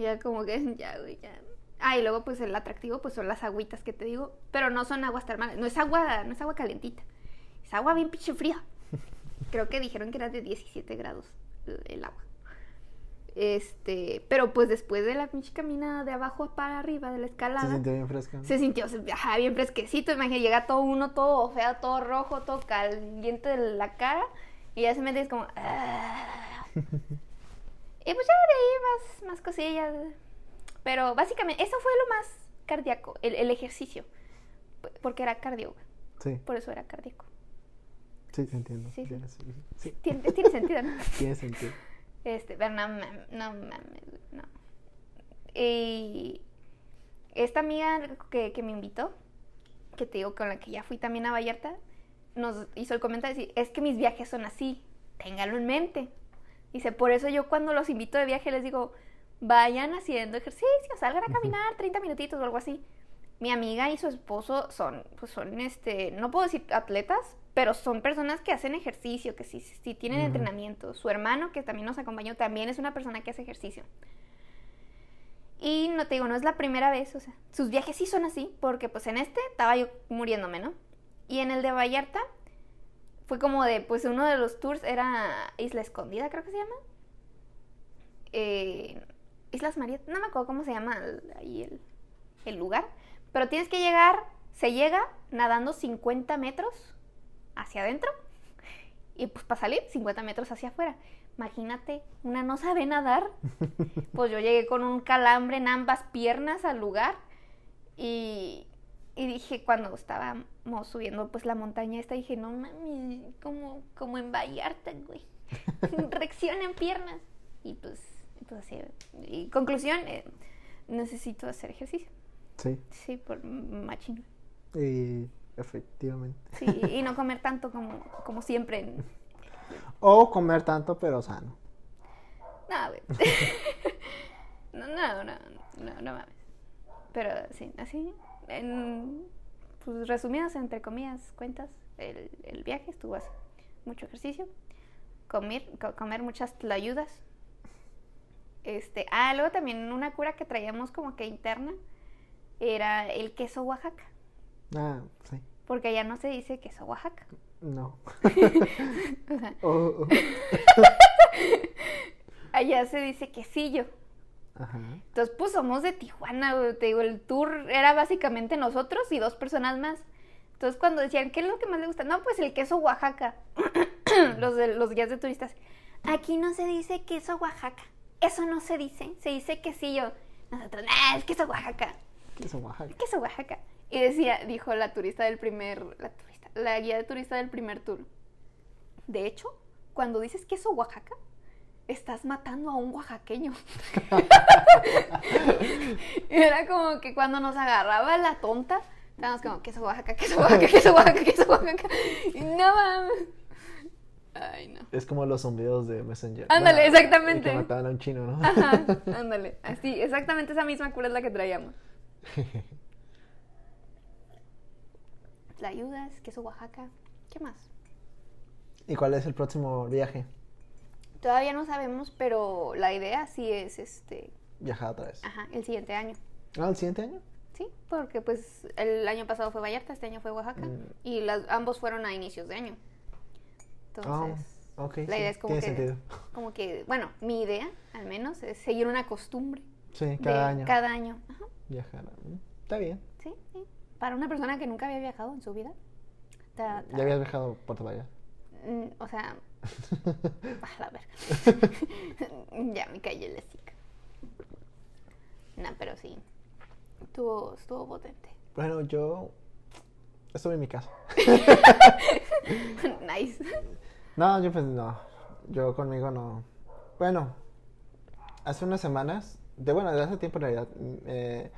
[SPEAKER 2] Y ya como que, (laughs) ya, güey, ya. Ah, y luego pues el atractivo pues son las agüitas que te digo. Pero no son aguas termales. No es agua, no es agua calentita. Es agua bien pinche fría. (laughs) Creo que dijeron que era de 17 grados el- agua. Este, pero pues después de la pinche caminada de abajo para arriba de la
[SPEAKER 1] Se
[SPEAKER 2] escalada,
[SPEAKER 1] sintió bien fresca. ¿no?
[SPEAKER 2] se sintió se- ajá, bien fresquecito. Imagínate, llega todo uno, todo feo, todo rojo, todo caliente de la cara. Y ya se mete es como. (laughs) Y pues ya de ahí más, más cosillas. Pero básicamente, eso fue lo más cardíaco, el, el ejercicio. Porque era cardio,
[SPEAKER 1] Sí,
[SPEAKER 2] por eso era cardíaco.
[SPEAKER 1] sí, te entiendo.
[SPEAKER 2] Sí, sí.
[SPEAKER 1] Tiene,
[SPEAKER 2] sentido, ¿no? (laughs)
[SPEAKER 1] tiene sentido.
[SPEAKER 2] Este, pero no mames, no mames, no. Y esta amiga que, que me invitó, que te digo con la que ya fui también a Vallarta, nos hizo el comentario de decir, es que mis viajes son así, ténganlo en mente. Dice, por eso yo cuando los invito de viaje les digo, vayan haciendo ejercicio, salgan a caminar 30 minutitos o algo así. Mi amiga y su esposo son, pues son, este, no puedo decir atletas, pero son personas que hacen ejercicio, que sí, sí tienen
[SPEAKER 1] Ujú.
[SPEAKER 2] entrenamiento. Su hermano, que también nos acompañó, también es una persona que hace ejercicio. Y no te digo, no es la primera vez, o sea, sus viajes sí son así, porque pues en este estaba yo muriéndome, ¿no? Y en el de Vallarta fue como de, pues uno de los tours era Isla Escondida, creo que se llama. Eh, Islas Marías, no me acuerdo cómo se llama el- ahí el, el lugar, pero tienes que llegar, se llega nadando 50 metros hacia adentro y pues para salir 50 metros hacia afuera. Imagínate, una no sabe nadar. (laughs) Pues yo llegué con un calambre en ambas piernas al lugar y, y dije cuando estábamos subiendo pues la montaña esta, dije, no mami, como, como en Vallarta, güey. (laughs) Reacción en piernas. Y pues, pues así. Y conclusión, eh, necesito hacer ejercicio.
[SPEAKER 1] Sí,
[SPEAKER 2] Sí, por machín.
[SPEAKER 1] y efectivamente.
[SPEAKER 2] Sí, y no comer tanto como, como siempre. en- (laughs)
[SPEAKER 1] O comer tanto, pero sano.
[SPEAKER 2] No, güey. (laughs) No, no, no, no, no mames. Pero sí, así, en, pues resumidas, entre comillas, cuentas, el, el viaje estuvo así. Mucho ejercicio, comer, co- comer muchas tlayudas. Este, ah, luego también una cura que traíamos como que interna era el queso Oaxaca,
[SPEAKER 1] Ah, sí.
[SPEAKER 2] porque allá no se dice queso Oaxaca.
[SPEAKER 1] No. (laughs)
[SPEAKER 2] O sea,
[SPEAKER 1] Oh, oh. (laughs)
[SPEAKER 2] allá se dice quesillo.
[SPEAKER 1] Ajá.
[SPEAKER 2] Entonces, pues somos de Tijuana, güey, te digo, el tour era básicamente nosotros y dos personas más. Entonces, cuando decían, ¿qué es lo que más le gusta? No, pues el queso Oaxaca. (clears throat) los, de, los guías de turistas. Aquí no se dice queso Oaxaca. Eso no se dice. Se dice quesillo. Nosotros, ah, es queso Oaxaca.
[SPEAKER 1] ¿Qué es Oaxaca?
[SPEAKER 2] queso Oaxaca. Y decía, dijo la turista del primer, la turista, la guía de turista del primer tour. De hecho, cuando dices queso Oaxaca, estás matando a un oaxaqueño. Y (laughs) Era como que cuando nos agarraba la tonta, estábamos como queso Oaxaca, queso Oaxaca, queso Oaxaca, queso Oaxaca. Y no mames. Ay, no.
[SPEAKER 1] Es como los zumbidos de Messenger.
[SPEAKER 2] Ándale, exactamente.
[SPEAKER 1] Que mataban a un chino, ¿no?
[SPEAKER 2] Ajá, (laughs) ándale. Así, exactamente esa misma cura es la que traíamos. (laughs) Tlayudas, queso Oaxaca. ¿Qué más?
[SPEAKER 1] ¿Y cuál es el próximo viaje?
[SPEAKER 2] Todavía no sabemos, pero la idea sí es este.
[SPEAKER 1] Viajar otra vez.
[SPEAKER 2] Ajá, el siguiente año.
[SPEAKER 1] Ah, ¿el siguiente año?
[SPEAKER 2] Sí, porque pues el año pasado fue Vallarta, este año fue Oaxaca
[SPEAKER 1] Mm.
[SPEAKER 2] y las, ambos fueron a inicios de año. Entonces,
[SPEAKER 1] Ah,
[SPEAKER 2] la
[SPEAKER 1] sí,
[SPEAKER 2] idea es como
[SPEAKER 1] tiene
[SPEAKER 2] que,
[SPEAKER 1] sentido.
[SPEAKER 2] como que, bueno, mi idea al menos es seguir una costumbre
[SPEAKER 1] Sí,
[SPEAKER 2] de
[SPEAKER 1] cada año.
[SPEAKER 2] cada año. Ajá,
[SPEAKER 1] Viajar. Está bien.
[SPEAKER 2] sí, sí. Para una persona que nunca había viajado en su vida.
[SPEAKER 1] ¿Ya habías viajado a Puerto Vallarta?
[SPEAKER 2] Mm, O sea, (laughs) a la verga. (laughs) ya me cayó la cica. No, pero sí. Estuvo, estuvo potente.
[SPEAKER 1] Bueno, yo estuve en mi casa. (laughs)
[SPEAKER 2] nice.
[SPEAKER 1] No, yo pues no. Yo conmigo no. Bueno, hace unas semanas, de bueno, de hace tiempo en realidad, eh,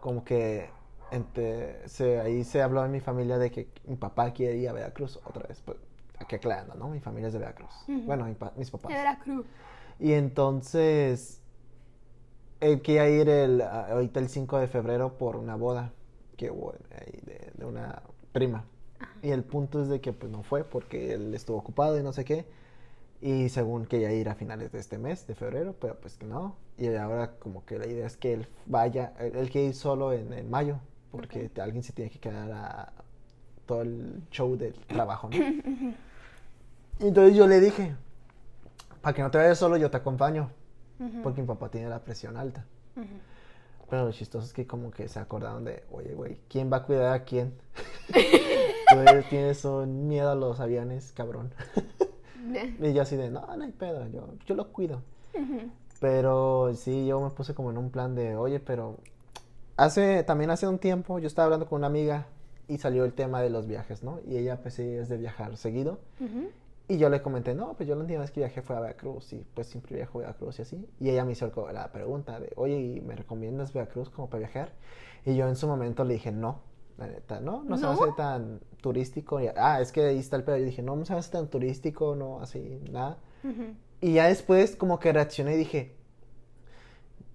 [SPEAKER 1] como que entre, se, ahí se habló en mi familia de que mi papá quiere ir a Veracruz otra vez. Pues, aquí aclarando, ¿no? Mi familia es de Veracruz. Bueno, mi pa- mis papás.
[SPEAKER 2] De Veracruz.
[SPEAKER 1] Y entonces, él quería ir el, ahorita el 5 de febrero por una boda que hubo ahí de, de una prima. Y el punto es de que pues no fue porque él estuvo ocupado y no sé qué. Y según quería ir a finales de este mes, de febrero, pero pues que no. Y ahora como que la idea es que él vaya, él, él quiere ir solo en, en mayo, porque alguien se tiene que quedar a todo el show del trabajo, ¿no? (laughs) Y entonces yo le dije, para que no te vayas solo, yo te acompaño, porque mi papá tiene la presión alta. Pero lo chistoso es que como que se acordaron de, oye, güey, ¿quién va a cuidar a quién? Tú eres- tienes un miedo a los aviones, cabrón. (laughs) y yo así de, no, no hay pedo, yo, yo lo cuido. Pero sí, yo me puse como en un plan de, oye, pero hace, también hace un tiempo yo estaba hablando con una amiga y salió el tema de los viajes, ¿no? Y ella pues sí es de viajar seguido.
[SPEAKER 2] Ujú.
[SPEAKER 1] Y yo le comenté, no, pues yo la última vez que viajé fue a Veracruz y pues siempre viajo a Veracruz y así. Y ella me hizo la pregunta de, oye, ¿y me recomiendas Veracruz como para viajar? Y yo en su momento le dije, no, la neta, no, no, se me
[SPEAKER 2] ¿No?
[SPEAKER 1] hace tan turístico. Y, ah, es que ahí está el pedo. Y dije, no, no se me hace tan turístico, no, así, nada. Y ya después como que reaccioné y dije,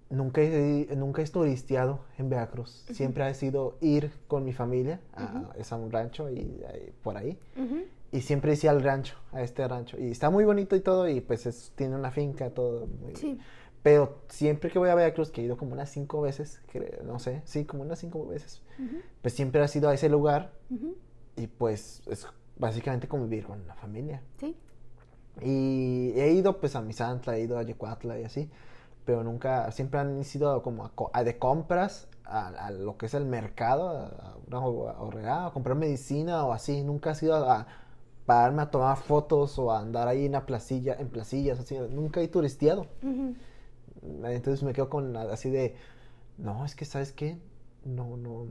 [SPEAKER 1] nunca he, nunca he turisteado en Veracruz. Siempre ha sido ir con mi familia a, es a un rancho y, por ahí.
[SPEAKER 2] Ujú.
[SPEAKER 1] Y siempre hice al rancho, a este rancho. Y está muy bonito y todo, y pues es- tiene una finca, todo. muy-
[SPEAKER 2] Sí.
[SPEAKER 1] Pero siempre que voy a Veracruz, que he ido como unas cinco veces, creo, no sé, sí, como unas cinco veces, pues siempre ha sido a ese lugar y pues es básicamente convivir con la familia.
[SPEAKER 2] Sí.
[SPEAKER 1] Y he ido pues a Misantla, he ido a Yecuatla y así, pero nunca, siempre han sido como a de compras a, a lo que es el mercado, a, una ho- horrera, a comprar medicina o así, nunca ha sido a, pararme a tomar fotos o a andar ahí en la placilla, en placillas, así, nunca he turisteado. Entonces me quedo con así de, no, es que, ¿sabes qué? No, no,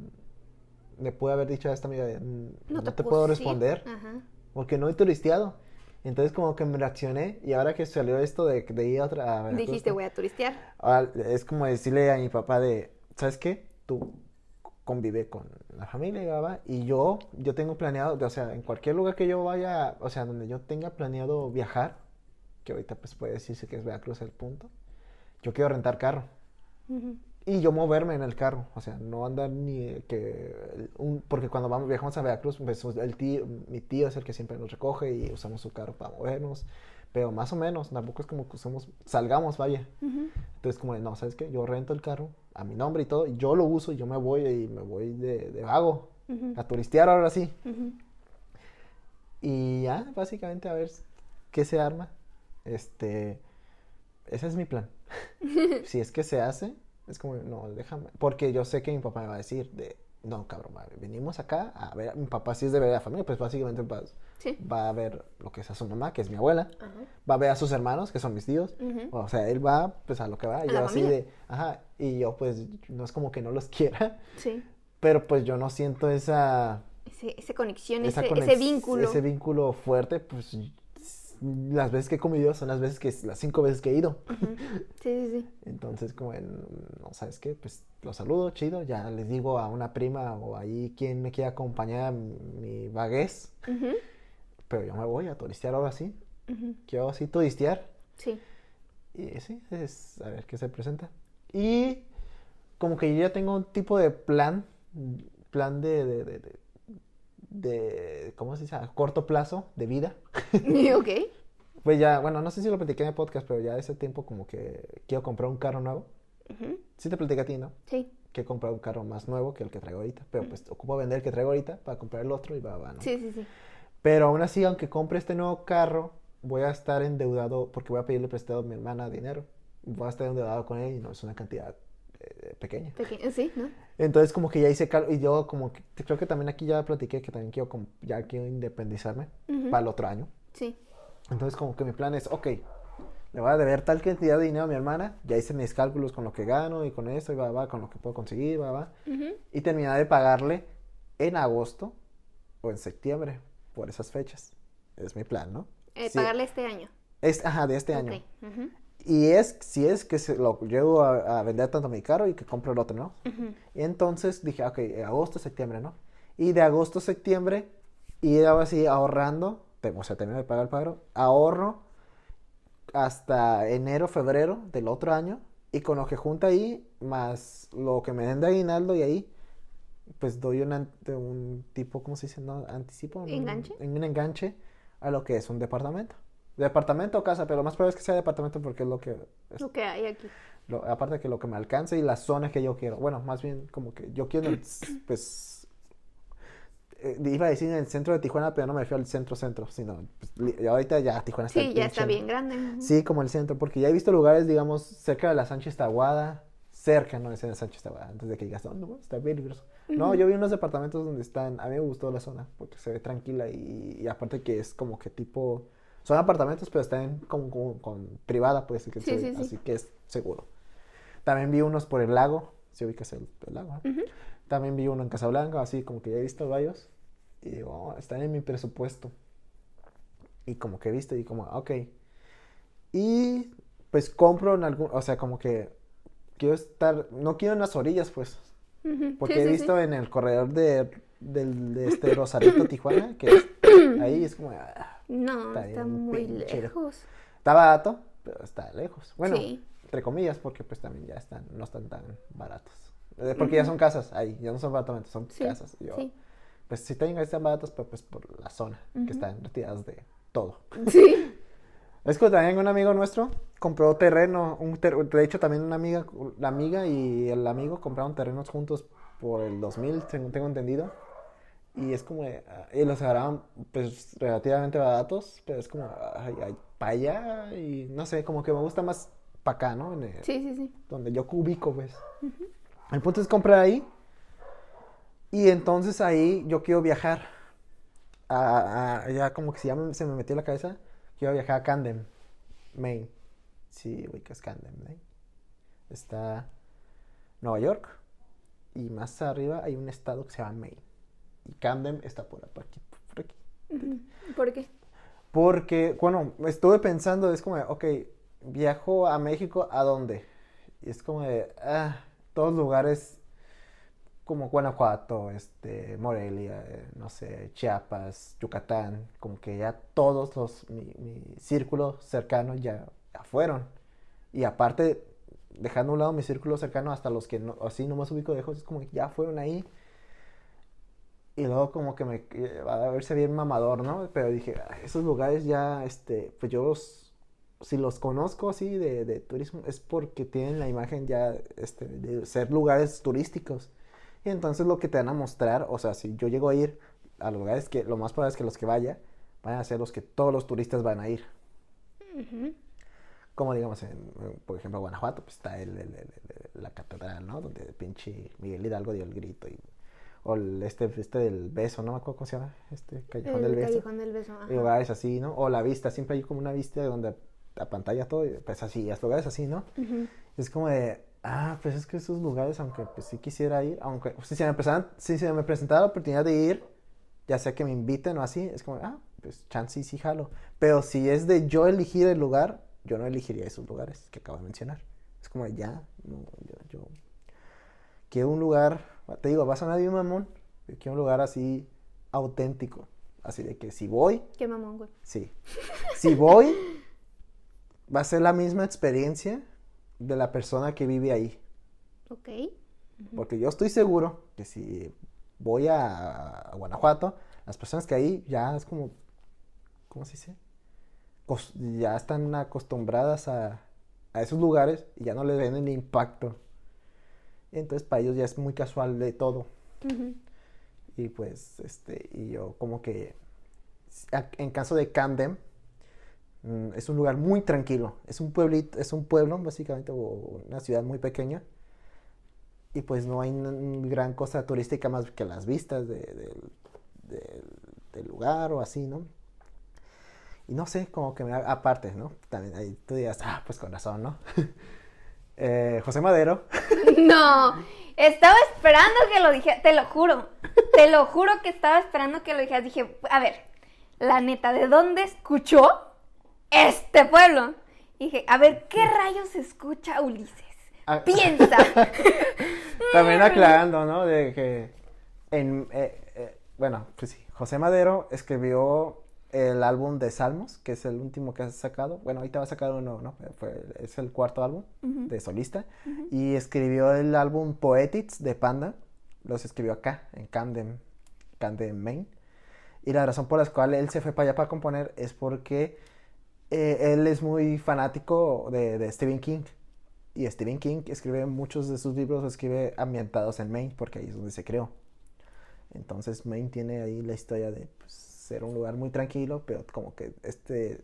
[SPEAKER 1] me pude haber dicho a esta amiga, "Mm, no, te, puedo responder
[SPEAKER 2] Ajá.
[SPEAKER 1] porque no he turisteado. Entonces como que me reaccioné y ahora que salió esto de, de ir a otra... a Veracruz,
[SPEAKER 2] Dijiste, voy a turistear.
[SPEAKER 1] Es como decirle a mi papá de, ¿sabes qué? Tú convive con la familia y, yo, yo tengo planeado, o sea, en cualquier lugar que yo vaya, o sea, donde yo tenga planeado viajar, que ahorita pues puede decirse que es Veracruz el punto, yo quiero rentar carro.
[SPEAKER 2] Ujú.
[SPEAKER 1] Y yo moverme en el carro, o sea, no andar ni que... Un, porque cuando vamos, viajamos a Veracruz, pues el tío, mi tío es el que siempre nos recoge y usamos su carro para movernos, pero más o menos, tampoco es como que usemos, salgamos, vaya.
[SPEAKER 2] Ujú.
[SPEAKER 1] Entonces como de, no, ¿sabes qué? Yo rento el carro a mi nombre y todo, y yo lo uso y yo me voy y me voy de, de vago,
[SPEAKER 2] Ujú.
[SPEAKER 1] a turistear ahora sí.
[SPEAKER 2] Ujú.
[SPEAKER 1] Y ya, básicamente a ver qué se arma. Este, ese es mi plan. (laughs) si es que se hace, es como, no, déjame. Porque yo sé que mi papá me va a decir de, no, cabrón, madre, venimos acá a ver, mi papá sí es de ver a la familia, pues básicamente va,
[SPEAKER 2] Sí.
[SPEAKER 1] va a ver lo que es a su mamá, que es mi abuela,
[SPEAKER 2] Ajá.
[SPEAKER 1] va a ver a sus hermanos, que son mis tíos. O sea, él va pues a lo que va, y yo así
[SPEAKER 2] familia.
[SPEAKER 1] de, ajá, y yo pues no es como que no los (laughs) quiera,
[SPEAKER 2] Sí.
[SPEAKER 1] pero pues yo no siento esa
[SPEAKER 2] Ese, esa conexión,
[SPEAKER 1] esa
[SPEAKER 2] ese,
[SPEAKER 1] conex-
[SPEAKER 2] ese vínculo.
[SPEAKER 1] Ese vínculo fuerte, pues las veces que he comido son las veces que, las cinco veces que he ido.
[SPEAKER 2] Sí, sí, sí. (laughs)
[SPEAKER 1] Entonces, como en, no sabes qué, pues los saludo, chido, ya les digo a una prima o ahí quien me quiera acompañar mi, vaguez,
[SPEAKER 2] Ujú.
[SPEAKER 1] pero yo me voy a turistear ahora sí,
[SPEAKER 2] Ujú.
[SPEAKER 1] quiero así turistear
[SPEAKER 2] Sí.
[SPEAKER 1] y sí, es a ver qué se presenta. Y como que yo ya tengo un tipo de plan, plan de, de, de, de, de- ¿cómo se dice? A corto plazo de vida. (laughs)
[SPEAKER 2] ok.
[SPEAKER 1] Pues ya, bueno, no sé si lo platiqué en el podcast, pero ya ese tiempo como que quiero comprar un carro nuevo.
[SPEAKER 2] Ujú.
[SPEAKER 1] Sí te platiqué a ti, ¿no?
[SPEAKER 2] Sí.
[SPEAKER 1] que comprar un carro más nuevo que el que traigo ahorita. Pero pues ocupo vender el que traigo ahorita para comprar el otro y va, va, ¿no?
[SPEAKER 2] Sí, sí, sí.
[SPEAKER 1] Pero aún así, aunque compre este nuevo carro, voy a estar endeudado porque voy a pedirle prestado a mi hermana dinero. Voy a estar endeudado con él y no es una cantidad pequeña.
[SPEAKER 2] Sí, ¿no?
[SPEAKER 1] Entonces como que ya hice cal y yo como que creo que también aquí ya platiqué que también quiero como- ya quiero independizarme
[SPEAKER 2] Ujú.
[SPEAKER 1] para el otro año.
[SPEAKER 2] Sí.
[SPEAKER 1] Entonces como que mi plan es, ok, le voy a deber tal cantidad de dinero a mi hermana, ya hice mis cálculos con lo que gano y con esto y va, va, con lo que puedo conseguir, va, va.
[SPEAKER 2] Ujú.
[SPEAKER 1] Y terminar de pagarle en agosto o en septiembre por esas fechas. Es mi plan, ¿no?
[SPEAKER 2] Eh,
[SPEAKER 1] Sí.
[SPEAKER 2] Pagarle este año.
[SPEAKER 1] Es, ajá, de este año.
[SPEAKER 2] Ok. Ujú.
[SPEAKER 1] Y es, si es que se lo llevo a, a vender tanto mi carro y que compro el otro, ¿no? Y entonces dije, ok, agosto, septiembre, ¿no? Y de agosto a septiembre, y así ahorrando, o sea, termino de pagar el pago, ahorro hasta enero, febrero del otro año, y con lo que junta ahí, más lo que me den de aguinaldo y ahí, pues doy un, un tipo, ¿cómo se dice? ¿No? Anticipo. Un-
[SPEAKER 2] ¿Enganche?
[SPEAKER 1] Un, enganche a lo que es un departamento. Departamento o casa, pero lo más probable es que sea departamento porque es lo que es
[SPEAKER 2] Lo que hay aquí.
[SPEAKER 1] lo- aparte que lo que me alcance y la zona que yo quiero. Bueno, más bien como que yo quiero, el (clears throat) s- pues, eh, iba a decir en el centro de Tijuana, pero no me refiero al centro-centro, sino, pues, ahorita ya Tijuana está
[SPEAKER 2] Sí, ya está bien grande.
[SPEAKER 1] Sí, como el centro, porque ya he visto lugares, digamos, cerca de la Sánchez Taguada, cerca, no es en la Sánchez Taguada, antes de que digas, no, no, está peligroso. No, yo vi unos departamentos donde están, a mí me gustó la zona, porque se ve tranquila y, y aparte que es como que tipo, son apartamentos, pero están como, como con privada, pues, que
[SPEAKER 2] Sí, sí,
[SPEAKER 1] así que es seguro. También vi unos por el lago, si ubicas el, el lago.
[SPEAKER 2] Ujú.
[SPEAKER 1] También vi uno en Casablanca, así como que ya he visto varios. Y digo, oh, están en mi presupuesto. Y como que he visto y como, ok. Y pues compro en algún, o sea, como que quiero estar, no quiero en las orillas, pues. Porque
[SPEAKER 2] Sí,
[SPEAKER 1] he
[SPEAKER 2] sí,
[SPEAKER 1] visto
[SPEAKER 2] sí.
[SPEAKER 1] en el corredor de, del, de este Rosarito, Tijuana, que es- ahí es como, ah,
[SPEAKER 2] No,
[SPEAKER 1] Está
[SPEAKER 2] muy lejos.
[SPEAKER 1] está barato, pero está lejos. Bueno,
[SPEAKER 2] Sí.
[SPEAKER 1] entre comillas, porque pues también ya están, no están tan baratos. Eh, Porque ya son casas ahí, ya no son apartamentos, son
[SPEAKER 2] Sí,
[SPEAKER 1] casas. Yo,
[SPEAKER 2] sí.
[SPEAKER 1] Pues sí también están baratos, pero pues por la zona,
[SPEAKER 2] Ujú.
[SPEAKER 1] que están retiradas de todo.
[SPEAKER 2] Sí. (laughs)
[SPEAKER 1] Es que también un amigo nuestro compró terreno, un ter- de hecho también una amiga, la amiga y el amigo compraron terrenos juntos por el 2000, según tengo entendido. Y es como, ah, y los agarraban pues relativamente baratos, pero es como, ay, ay, para allá y no sé, como que me gusta más para acá, ¿no? En el-
[SPEAKER 2] Sí, sí, sí.
[SPEAKER 1] donde yo cubico, pues. El punto es comprar ahí. Y entonces ahí yo quiero viajar. A, a- ya como que si ya me- se me metió en la cabeza, quiero viajar a Camden, Maine. Sí, ubicas Camden, Maine. Está Nueva York. Y más arriba hay un estado que se llama Maine. Y Camden está por aquí. Por aquí.
[SPEAKER 2] ¿Por qué?
[SPEAKER 1] Porque, bueno, estuve pensando, es como, de, ok, viajo a México, ¿a dónde? Y es como de, ah, todos lugares como Guanajuato, este, Morelia, eh, no sé, Chiapas, Yucatán, como que ya todos los, mi, mi círculo cercano ya, ya fueron. Y aparte, dejando a un lado mi círculo cercano hasta los que no, así nomás ubico lejos, es como que ya fueron ahí. Y luego como que me eh, va a verse bien mamador, ¿no? Pero dije, "Ay, esos lugares ya, este, pues yo los, si los conozco así de, de turismo, es porque tienen la imagen ya, este, de ser lugares turísticos. Y entonces lo que te van a mostrar, o sea, si yo llego a ir a los lugares que, lo más probable es que los que vaya, van a ser los que todos los turistas van a ir. Como digamos, en, por ejemplo, Guanajuato, pues está el, el- el- el- la catedral, ¿no? Donde el pinche Miguel Hidalgo dio el grito. Y, o el, este, este del beso, ¿no me acuerdo cómo se llama? Este Callejón del
[SPEAKER 2] El
[SPEAKER 1] Beso.
[SPEAKER 2] callejón del beso. ajá.
[SPEAKER 1] Lugares así, ¿no? O la vista, siempre hay como una vista donde la pantalla todo, pues así, es lugares así, ¿no? Es como de, ah, pues es que esos lugares, aunque pues sí quisiera ir, aunque pues, si se me si se me presentara la oportunidad de ir, ya sea que me inviten o así, es como, ah, pues chance y sí jalo. Pero si es de yo elegir el lugar, yo no elegiría esos lugares que acabo de mencionar. Es como, de, ya, no, yo, yo quiero un lugar, te digo, va a bien mamón, pero quiero un lugar así auténtico. Así de que si voy,
[SPEAKER 2] Qué mamón, güey.
[SPEAKER 1] Sí. Si voy, va a ser la misma experiencia de la persona que vive ahí.
[SPEAKER 2] Ok.
[SPEAKER 1] Porque yo estoy seguro que si voy a, a Guanajuato, las personas que ahí ya es como, ¿cómo se dice? Ya están acostumbradas a, a esos lugares y ya no les ven el impacto. Entonces para ellos ya es muy casual de todo. Y pues, este, y yo como que, en caso de Camden, mm, es un lugar muy tranquilo. Es un pueblito, es un pueblo, básicamente, o una ciudad muy pequeña. Y pues no hay gran cosa turística más que las vistas de- del- lugar o así, ¿no? Y no sé, como que me aparte, ¿no? También ahí tú dirás, ah, pues con razón, ¿no? (laughs) Eh, José Madero, (laughs)
[SPEAKER 2] No, estaba esperando que lo dijera, te lo juro, te lo juro que estaba esperando que lo dijeras. Dije, a ver, la neta, ¿de dónde escuchó este pueblo? Dije, a ver, ¿qué rayos escucha Ulises?
[SPEAKER 1] Ah.
[SPEAKER 2] Piensa. (laughs)
[SPEAKER 1] También aclarando, ¿no? De que, en, eh, eh, bueno, pues sí, José Madero escribió el álbum de Salmos, que es el último que ha sacado. Bueno, ahorita va a sacar uno, ¿no? Fue- es el cuarto álbum de solista. Y escribió el álbum Poetics de Panda. Los escribió acá, en Camden, Camden, Maine. Y la razón por la cual él se fue para allá para componer es porque eh, él es muy fanático de, de Stephen King. Y Stephen King escribe muchos de sus libros, escribe ambientados en Maine, porque ahí es donde se creó. Entonces Maine tiene ahí la historia de pues, ser un lugar muy tranquilo, pero como que este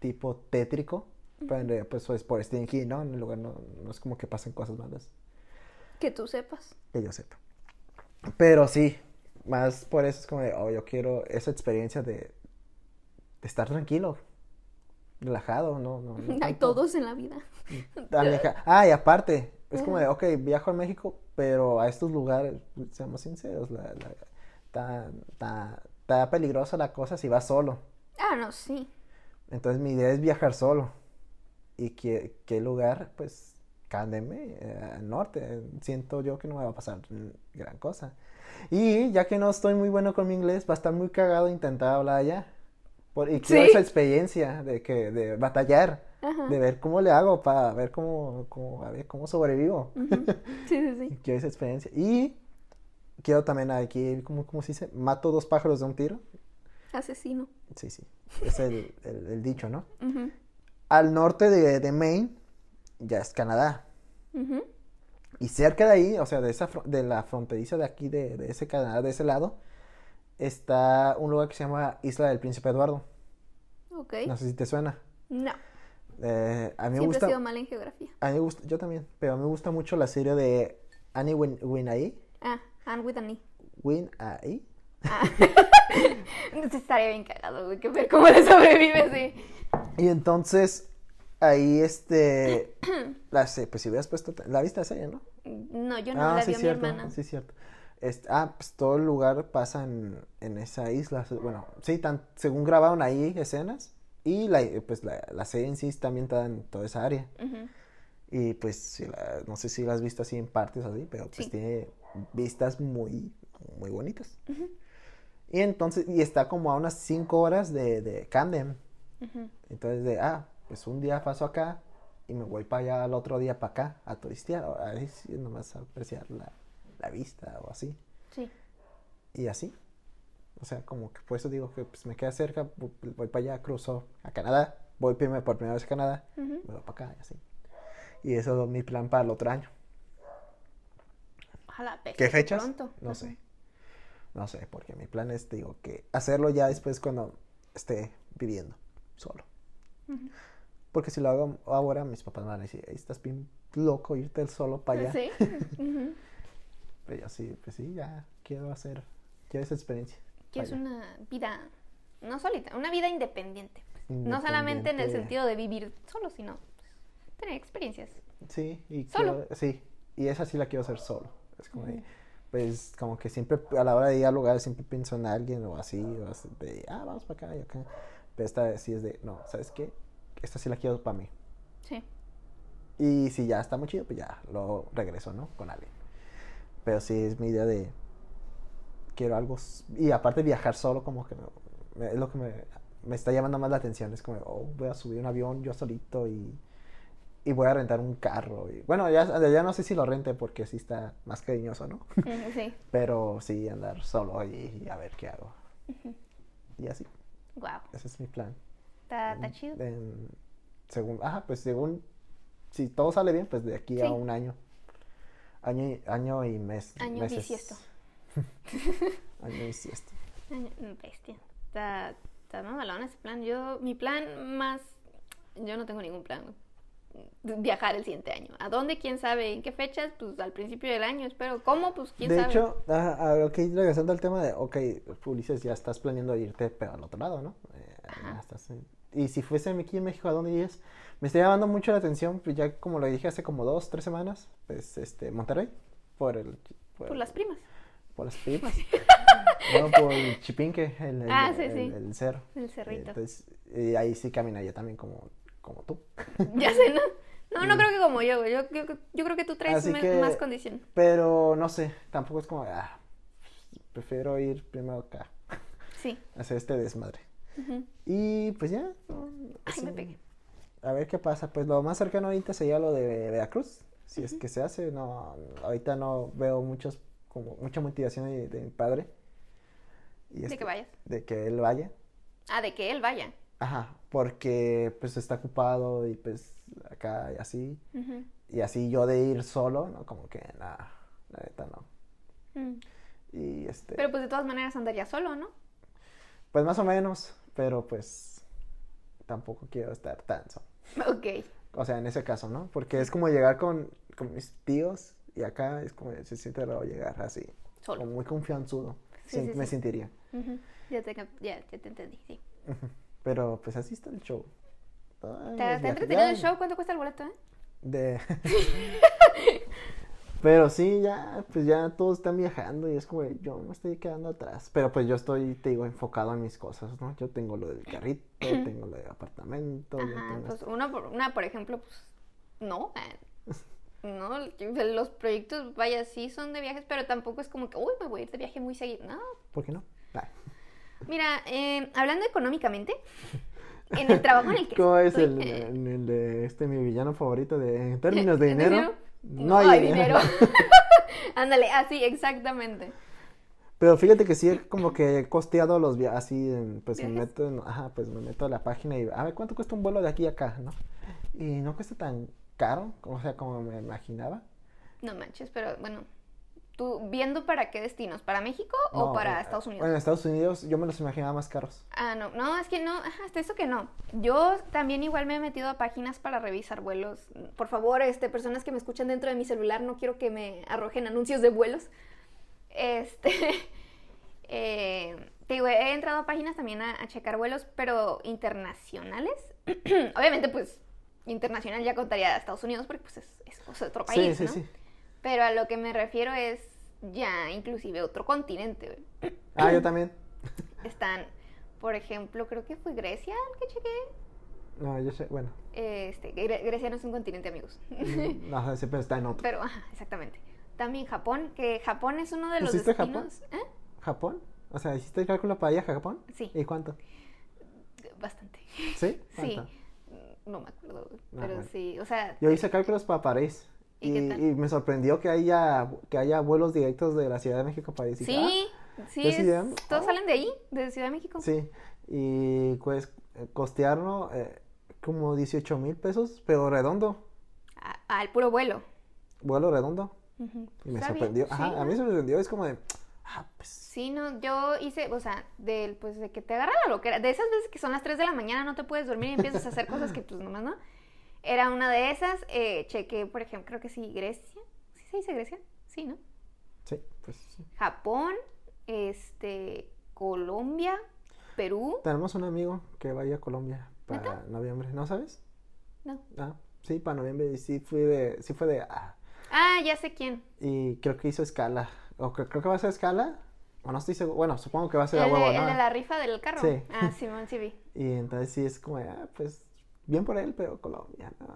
[SPEAKER 1] tipo tétrico. Pero en realidad pues es por Stephen King, ¿no? En el lugar no, no es como que pasen cosas malas,
[SPEAKER 2] que tú sepas.
[SPEAKER 1] que yo sepa. Pero sí, más por eso es como de, oh, yo quiero esa experiencia de, de estar tranquilo, relajado, ¿no, no, no
[SPEAKER 2] Hay todos en la vida.
[SPEAKER 1] Aleja- (laughs) Ah, y aparte, es como de, ok, viajo a México, pero a estos lugares, seamos sinceros, la, la- está, está- está peligrosa la cosa si vas solo.
[SPEAKER 2] Ah, no, sí.
[SPEAKER 1] Entonces mi idea es viajar solo. ¿Y qué, qué lugar? Pues Cándeme, eh, al norte. Siento yo que no me va a pasar gran cosa. Y ya que no estoy muy bueno con mi inglés, va a estar muy cagado intentar hablar allá. Por, y quiero
[SPEAKER 2] Sí.
[SPEAKER 1] esa experiencia de que de batallar,
[SPEAKER 2] Ajá.
[SPEAKER 1] de ver cómo le hago para ver cómo, cómo, a ver cómo sobrevivo.
[SPEAKER 2] Ujú. Sí, sí,
[SPEAKER 1] Y
[SPEAKER 2] sí. (laughs)
[SPEAKER 1] quiero esa experiencia. Y quiero también aquí, ¿cómo, cómo se dice? Mato dos pájaros de un tiro.
[SPEAKER 2] Asesino.
[SPEAKER 1] Sí, sí. Es el, el- el dicho, ¿no? Al norte de, de Maine ya es Canadá. Y cerca de ahí, o sea, de, esa, de la fronteriza de aquí, de, de ese Canadá, de ese lado, está un lugar que se llama Isla del Príncipe Eduardo.
[SPEAKER 2] Ok.
[SPEAKER 1] No sé si te suena.
[SPEAKER 2] No.
[SPEAKER 1] Eh, a mí me
[SPEAKER 2] Siempre he
[SPEAKER 1] gusta,
[SPEAKER 2] sido mala en geografía.
[SPEAKER 1] a mí me gusta, yo también, pero a mí me gusta mucho la serie de Annie Win,
[SPEAKER 2] Ah, and with an E.
[SPEAKER 1] Winai,
[SPEAKER 2] Ah. (laughs) Estaría bien cagado, güey, que ver cómo le sobrevive, sí.
[SPEAKER 1] Y entonces, ahí, este, (clears throat) la, pues si hubieras puesto, la vista de serie, ¿no?
[SPEAKER 2] No, yo no
[SPEAKER 1] Ah,
[SPEAKER 2] la
[SPEAKER 1] sí,
[SPEAKER 2] dio mi
[SPEAKER 1] cierto,
[SPEAKER 2] hermana.
[SPEAKER 1] sí, cierto. Este, ah, pues todo el lugar pasa en, en esa isla. Bueno, sí, tan, según grabaron ahí escenas. Y la, pues la, la serie en sí está ambientada en toda esa área. Y pues la- no sé si la has visto así en partes así, pero pues
[SPEAKER 2] Sí.
[SPEAKER 1] tiene vistas muy, muy bonitas. Y entonces, y está como a unas 5 horas de, de Camden. Entonces, de, ah, pues un día paso acá y me voy para allá al otro día para acá a turistear. o Ahí sí, nomás a apreciar la, la vista o así.
[SPEAKER 2] Sí.
[SPEAKER 1] Y así. O sea, como que por eso digo que pues, me queda cerca, vo- voy para allá, cruzo a Canadá, voy primero por primera vez a Canadá, me voy para acá y así. Y eso es mi plan para el otro año.
[SPEAKER 2] Ojalá pegue
[SPEAKER 1] ¿Qué fechas?
[SPEAKER 2] Pronto.
[SPEAKER 1] No sé. No sé, porque mi plan es, digo, que hacerlo ya después cuando esté viviendo solo. Porque si lo hago ahora, mis papás me van a decir, "Ey, estás bien loco irte solo para allá.
[SPEAKER 2] Sí. (laughs)
[SPEAKER 1] Pero yo sí, pues sí, ya quiero hacer, quiero esa experiencia.
[SPEAKER 2] Que es
[SPEAKER 1] Vaya.
[SPEAKER 2] una vida, no solita, una vida independiente. pues. No solamente en el sentido de vivir solo, sino pues, tener experiencias.
[SPEAKER 1] Sí, y
[SPEAKER 2] Solo.
[SPEAKER 1] quiero- sí, y esa sí la quiero hacer solo. Es como de, pues como que siempre a la hora de lugares siempre pienso en alguien o así, o así de, ah, vamos para acá y acá. Pero esta sí es de, no, ¿sabes qué? Esta sí la quiero para mí.
[SPEAKER 2] Sí.
[SPEAKER 1] Y si ya está muy chido, pues ya lo regreso, ¿no? Con alguien. Pero sí es mi idea de, quiero algo, y aparte viajar solo como que me- es lo que me, me está llamando más la atención. Es como, oh, voy a subir un avión yo solito y, y voy a rentar un carro. Y, bueno, ya, ya no sé si lo rente porque sí está más cariñoso, ¿no? (laughs)
[SPEAKER 2] Sí.
[SPEAKER 1] Pero sí andar solo y, y a ver qué hago. Y así,
[SPEAKER 2] Wow.
[SPEAKER 1] ese es mi plan.
[SPEAKER 2] Está, chido.
[SPEAKER 1] Según, ajá, pues según, si todo sale bien, pues de aquí a
[SPEAKER 2] Sí.
[SPEAKER 1] un año. Año y, año y mes.
[SPEAKER 2] Año
[SPEAKER 1] meses.
[SPEAKER 2] bisiesto. (laughs)
[SPEAKER 1] año bisiesto.
[SPEAKER 2] Mm, Bestia. Está, está mamalón ese plan. Yo, mi plan más. Yo no tengo ningún plan. Viajar el siguiente año. ¿A dónde? ¿Quién sabe? ¿En qué fechas? Pues al principio del año, espero. ¿Cómo? Pues quién
[SPEAKER 1] De
[SPEAKER 2] sabe.
[SPEAKER 1] hecho, ah, ah, ok, regresando al tema de, ok, Ulises, ya estás planeando irte, pero al otro lado, ¿no? Eh, ya
[SPEAKER 2] Ajá.
[SPEAKER 1] estás en- Y si fuese aquí en México, ¿a dónde irías? Me está llamando mucho la atención, pues ya como lo dije hace como dos, tres semanas, pues, este, Monterrey, por el... Por,
[SPEAKER 2] Por las primas.
[SPEAKER 1] por las pipas. (laughs) no, por el chipinque, el, el,
[SPEAKER 2] Ah, sí,
[SPEAKER 1] el-
[SPEAKER 2] sí.
[SPEAKER 1] el cerro.
[SPEAKER 2] El cerrito.
[SPEAKER 1] Entonces, y ahí sí caminaría también como, como tú. (laughs)
[SPEAKER 2] Ya sé, ¿no? No, no
[SPEAKER 1] Mm.
[SPEAKER 2] creo que como yo. Yo, yo, yo creo que tú traes me-
[SPEAKER 1] que-
[SPEAKER 2] más condición.
[SPEAKER 1] Pero no sé, tampoco es como, ah, prefiero ir primero acá,
[SPEAKER 2] Sí. (laughs)
[SPEAKER 1] hacer este desmadre. Y pues ya.
[SPEAKER 2] Ay, me pegué.
[SPEAKER 1] A ver qué pasa. Pues lo más cercano ahorita sería lo de Veracruz. Si es que se hace, no, ahorita no veo muchos, como mucha motivación de, de mi padre. Y
[SPEAKER 2] De
[SPEAKER 1] este,
[SPEAKER 2] que vayas.
[SPEAKER 1] De que él vaya.
[SPEAKER 2] Ah, de que él vaya.
[SPEAKER 1] Ajá, porque pues está ocupado y pues acá y así. Y así yo de ir solo, ¿no? Como que nada, la neta no.
[SPEAKER 2] Mm.
[SPEAKER 1] Y este,
[SPEAKER 2] Pero pues de todas maneras andaría solo, ¿no?
[SPEAKER 1] pues más o menos, pero pues tampoco quiero estar tan solo.
[SPEAKER 2] Ok.
[SPEAKER 1] O sea, en ese caso, ¿no? Porque es como llegar con, con mis tíos y acá es como se siente raro llegar así.
[SPEAKER 2] Solo.
[SPEAKER 1] Como muy confianzudo.
[SPEAKER 2] Sí, sí,
[SPEAKER 1] me
[SPEAKER 2] sí.
[SPEAKER 1] sentiría.
[SPEAKER 2] Ya, te, ya, ya te entendí, sí.
[SPEAKER 1] Ujú. Pero pues así está el show. Ay,
[SPEAKER 2] ¿Te,
[SPEAKER 1] los
[SPEAKER 2] te ha
[SPEAKER 1] viajes-
[SPEAKER 2] entretenido el show? ¿Cuánto cuesta el boleto, eh?
[SPEAKER 1] De... (laughs) (laughs) Pero sí, ya, pues ya todos están viajando y es como, yo me estoy quedando atrás. Pero pues yo estoy, te digo, enfocado en mis cosas, ¿no? Yo tengo lo del carrito, tengo lo del apartamento, yo
[SPEAKER 2] Ajá,
[SPEAKER 1] tengo
[SPEAKER 2] pues una por, una, por ejemplo, pues, no. eh, No, los proyectos, vaya, sí son de viajes, pero tampoco es como que, uy, me voy a ir de viaje muy seguido. No.
[SPEAKER 1] ¿Por qué no? Ah,
[SPEAKER 2] Mira, eh, hablando económicamente, en el trabajo en el que (laughs)
[SPEAKER 1] ¿Cómo es
[SPEAKER 2] estoy,
[SPEAKER 1] el,
[SPEAKER 2] eh,
[SPEAKER 1] el- el de este mi villano favorito de en términos de
[SPEAKER 2] ¿En
[SPEAKER 1] dinero?
[SPEAKER 2] dinero?
[SPEAKER 1] No, hay, dinero.
[SPEAKER 2] Ándale, así, exactamente.
[SPEAKER 1] Pero fíjate que sí, he como que he costeado los viajes, así, en- pues me meto, en- ajá, pues me meto a la página y a ver cuánto cuesta un vuelo de aquí a acá, ¿no? Y no cuesta tan caro, o sea, como me imaginaba.
[SPEAKER 2] No manches, pero bueno, tú viendo para qué destinos, ¿para México o
[SPEAKER 1] No,
[SPEAKER 2] para
[SPEAKER 1] eh,
[SPEAKER 2] Estados Unidos?
[SPEAKER 1] Bueno, en Estados Unidos yo me los imaginaba más caros.
[SPEAKER 2] Ah, no, no, es que no, ajá, hasta eso que no. Yo también igual me he metido a páginas para revisar vuelos. Por favor, este, personas que me escuchan dentro de mi celular, no quiero que me arrojen anuncios de vuelos. Este, (laughs) eh, te digo, he entrado a páginas también a, a checar vuelos, pero internacionales. (clears throat) Obviamente, pues, internacional ya contaría a Estados Unidos porque pues es, es otro país,
[SPEAKER 1] sí, sí,
[SPEAKER 2] ¿no?
[SPEAKER 1] sí.
[SPEAKER 2] Pero a lo que me refiero es ya inclusive otro continente.
[SPEAKER 1] Ah, yo también. (laughs)
[SPEAKER 2] Están, por ejemplo, creo que fue Grecia el que chequé.
[SPEAKER 1] No, yo sé, bueno.
[SPEAKER 2] Este, Gre- Grecia no es un continente, amigos.
[SPEAKER 1] No, siempre está en otro.
[SPEAKER 2] Pero, ajá, exactamente. También Japón, que Japón es uno de los
[SPEAKER 1] ¿Pusiste Japón?
[SPEAKER 2] destinos. ¿eh?
[SPEAKER 1] ¿Japón? O sea, ¿hiciste el cálculo para ir a Japón?
[SPEAKER 2] Sí.
[SPEAKER 1] ¿Y cuánto?
[SPEAKER 2] Bastante.
[SPEAKER 1] ¿Sí?
[SPEAKER 2] Sí. No me acuerdo,
[SPEAKER 1] Ah,
[SPEAKER 2] pero
[SPEAKER 1] bueno.
[SPEAKER 2] sí, o sea,
[SPEAKER 1] Yo hice cálculos para París.
[SPEAKER 2] ¿Y
[SPEAKER 1] Y,
[SPEAKER 2] qué tal?
[SPEAKER 1] y me sorprendió que haya, que haya vuelos directos de la Ciudad de México a París.
[SPEAKER 2] Sí, sí,
[SPEAKER 1] sí
[SPEAKER 2] es- todos
[SPEAKER 1] oh.
[SPEAKER 2] salen de ahí, de Ciudad de México.
[SPEAKER 1] Sí, y pues costearlo eh, como 18 mil pesos, pero redondo,
[SPEAKER 2] A- Al puro vuelo.
[SPEAKER 1] vuelo redondo. Y me
[SPEAKER 2] Está bien,
[SPEAKER 1] sorprendió,
[SPEAKER 2] sí,
[SPEAKER 1] ajá, a
[SPEAKER 2] ¿no?
[SPEAKER 1] mí se me sorprendió, es como de, ah, pues,
[SPEAKER 2] Sí, no, yo hice, o sea, del, pues de que te agarra la loquera, de esas veces que son las 3 de la mañana, no te puedes dormir y empiezas a hacer cosas que pues nomás no. Era una de esas, eh, chequé, por ejemplo, creo que sí, Grecia, ¿sí se dice Grecia? Sí, ¿no?
[SPEAKER 1] sí, pues sí.
[SPEAKER 2] Japón, este, Colombia, Perú,
[SPEAKER 1] Tenemos un amigo que va a ir a Colombia para
[SPEAKER 2] ¿Neta?
[SPEAKER 1] noviembre, ¿no sabes?
[SPEAKER 2] no.
[SPEAKER 1] Ah, sí, para noviembre, y sí fui de, sí fue de, ah,
[SPEAKER 2] Ah, ya sé quién.
[SPEAKER 1] y creo que hizo escala, o creo que va a ser escala, o no estoy seguro, bueno, supongo que va a ser
[SPEAKER 2] El
[SPEAKER 1] a huevo,
[SPEAKER 2] el
[SPEAKER 1] ¿no?
[SPEAKER 2] de la rifa del carro.
[SPEAKER 1] Sí.
[SPEAKER 2] Ah, Simón, sí vi. (laughs)
[SPEAKER 1] Y entonces sí es como, ah, pues, bien por él, pero Colombia, no.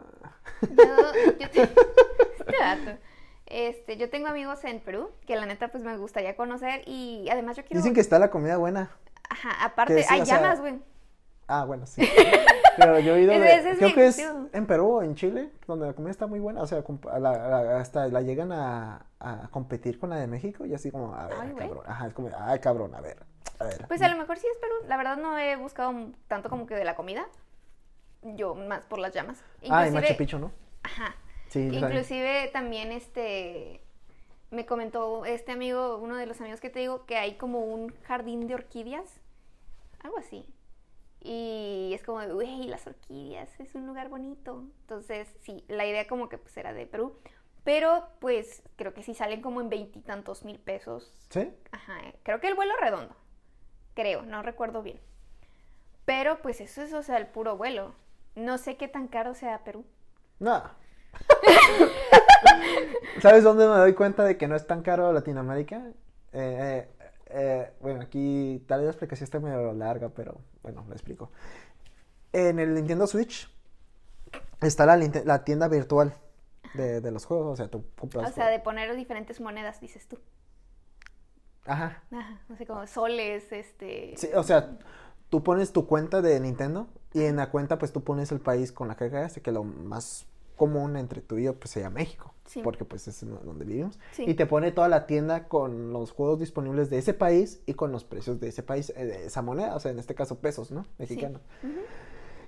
[SPEAKER 2] Yo, yo (laughs) te- este. Este, yo tengo amigos en Perú que la neta pues me gustaría conocer y además yo quiero...
[SPEAKER 1] Dicen que está la comida buena.
[SPEAKER 2] Ajá, aparte,
[SPEAKER 1] sí,
[SPEAKER 2] hay llamas, güey.
[SPEAKER 1] Ah, bueno, sí. (laughs) Pero yo he ido de, creo que es en Perú o en Chile, donde la comida está muy buena, o sea, la- la- hasta la llegan a, a competir con la de México y así como, a ver,
[SPEAKER 2] Ay,
[SPEAKER 1] cabrón, ajá, es como, ay, cabrón, a ver, a ver.
[SPEAKER 2] Pues a lo mejor sí es Perú. La verdad no he buscado tanto como que de la comida. Yo más por las llamas.
[SPEAKER 1] ah, y
[SPEAKER 2] Inclusive-
[SPEAKER 1] Machu Picchu, ¿no?
[SPEAKER 2] Ajá.
[SPEAKER 1] Sí.
[SPEAKER 2] Inclusive también este me comentó este amigo, uno de los amigos que te digo, que hay como un jardín de orquídeas, algo así. Y es como, güey, las orquídeas, es un lugar bonito. Entonces, sí, la idea como que pues era de Perú. Pero pues creo que sí salen como en veintitantos mil pesos.
[SPEAKER 1] ¿Sí?
[SPEAKER 2] Ajá, creo que el vuelo redondo. Creo, no recuerdo bien. Pero pues eso es, o sea, el puro vuelo. No sé qué tan caro sea Perú.
[SPEAKER 1] No. ¿Sabes dónde me doy cuenta de que no es tan caro Latinoamérica? Eh, eh, eh, bueno, aquí tal vez la explicación está medio larga, pero bueno, lo explico. En el Nintendo Switch está la, la tienda virtual de, de los juegos. O sea, tú compras.
[SPEAKER 2] O sea, de poner diferentes monedas, dices tú.
[SPEAKER 1] Ajá.
[SPEAKER 2] Ajá, no sé, como soles, este...
[SPEAKER 1] Sí, o sea, tú pones tu cuenta de Nintendo y en la cuenta pues tú pones el país con la que cagaste, que lo más común entre tú y yo pues sería México,
[SPEAKER 2] Sí.
[SPEAKER 1] porque pues es donde vivimos.
[SPEAKER 2] Sí.
[SPEAKER 1] Y te pone toda la tienda con los juegos disponibles de ese país y con los precios de ese país, eh, de esa moneda, o sea, en este caso pesos, ¿no? Mexicano.
[SPEAKER 2] Ujú.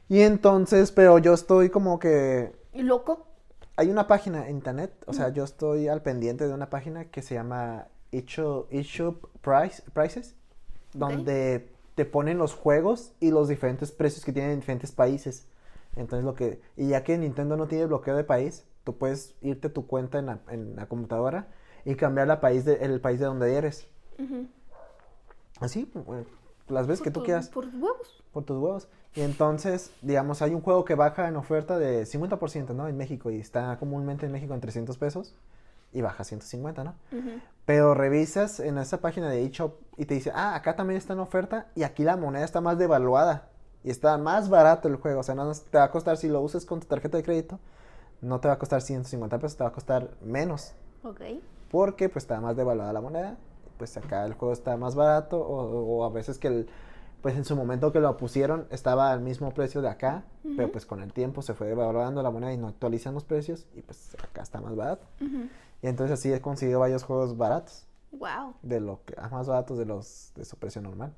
[SPEAKER 1] Y entonces, pero yo estoy como que...
[SPEAKER 2] ¿Y loco?
[SPEAKER 1] Hay una página en internet, o sea, yo estoy al pendiente de una página que se llama eShop, eShop Price, Prices, donde te ponen los juegos y los diferentes precios que tienen en diferentes países. Entonces lo que, y ya que Nintendo no tiene bloqueo de país, tú puedes irte a tu cuenta en la, en la computadora y cambiar la país de, el país de donde eres. Así, eh, las veces que tú quieras,
[SPEAKER 2] Por huevos.
[SPEAKER 1] por tus huevos. Y entonces, digamos, hay un juego que baja en oferta de 50%, ¿no? En México y está comúnmente en México en 300 pesos y baja a 150, ¿no? Pero revisas en esa página de eShop y te dice, ah, acá también está en oferta y aquí la moneda está más devaluada y está más barato el juego. O sea, no te va a costar, si lo usas con tu tarjeta de crédito, no te va a costar 150 pesos, te va a costar menos.
[SPEAKER 2] Ok.
[SPEAKER 1] Porque pues está más devaluada la moneda. Pues acá el juego está más barato o, o a veces que el, pues en su momento que lo pusieron estaba al mismo precio de acá, pero pues con el tiempo se fue devaluando la moneda y no actualizan los precios y pues acá está más barato.
[SPEAKER 2] Ujú.
[SPEAKER 1] Y entonces así he conseguido varios juegos baratos
[SPEAKER 2] Wow.
[SPEAKER 1] de lo que ah, más baratos de los de su precio normal.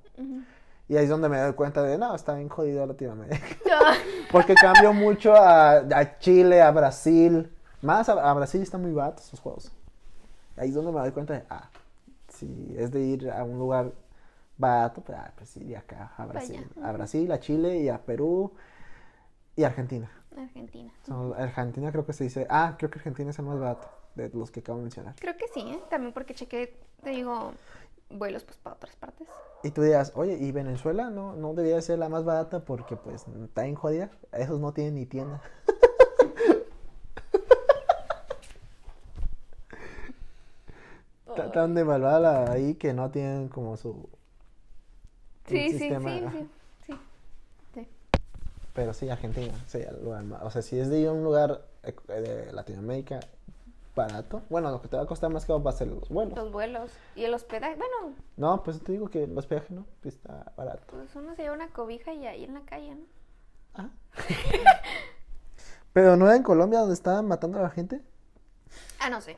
[SPEAKER 1] Y ahí es donde me doy cuenta de, no, está bien jodido Latinoamérica. (laughs) (laughs) Porque cambio mucho a, a Chile, a Brasil. Más a, a Brasil están muy baratos sus juegos. Ahí es donde me doy cuenta de, ah, si es de ir a un lugar barato, pues, ah, pues ir acá a Brasil. A Brasil, a Chile y a Perú y Argentina.
[SPEAKER 2] Argentina.
[SPEAKER 1] Son- Argentina creo que se dice, ah, creo que Argentina es el más barato de los que acabo de mencionar.
[SPEAKER 2] Creo que sí, ¿eh? También porque chequé, te digo, vuelos pues para otras partes.
[SPEAKER 1] Y tú dirás, oye, ¿y Venezuela no, no debería ser la más barata porque pues está en jodida? Esos no tienen ni tienda. Está tan devaluada ahí que no tienen como su...
[SPEAKER 2] Sí, sí,
[SPEAKER 1] sistema,
[SPEAKER 2] sí, sí, sí. sí.
[SPEAKER 1] Pero sí, Argentina, sí, lugar O sea, si es de un lugar eh, de Latinoamérica barato, bueno, lo que te va a costar más que va a ser los vuelos.
[SPEAKER 2] Los vuelos y el hospedaje. Bueno,
[SPEAKER 1] No, pues te digo que los peajes no, está barato.
[SPEAKER 2] pues uno se lleva una cobija y ahí en la calle, ¿no?
[SPEAKER 1] Ah. (laughs) Pero no era en Colombia donde estaban matando a la gente
[SPEAKER 2] Ah, no sé.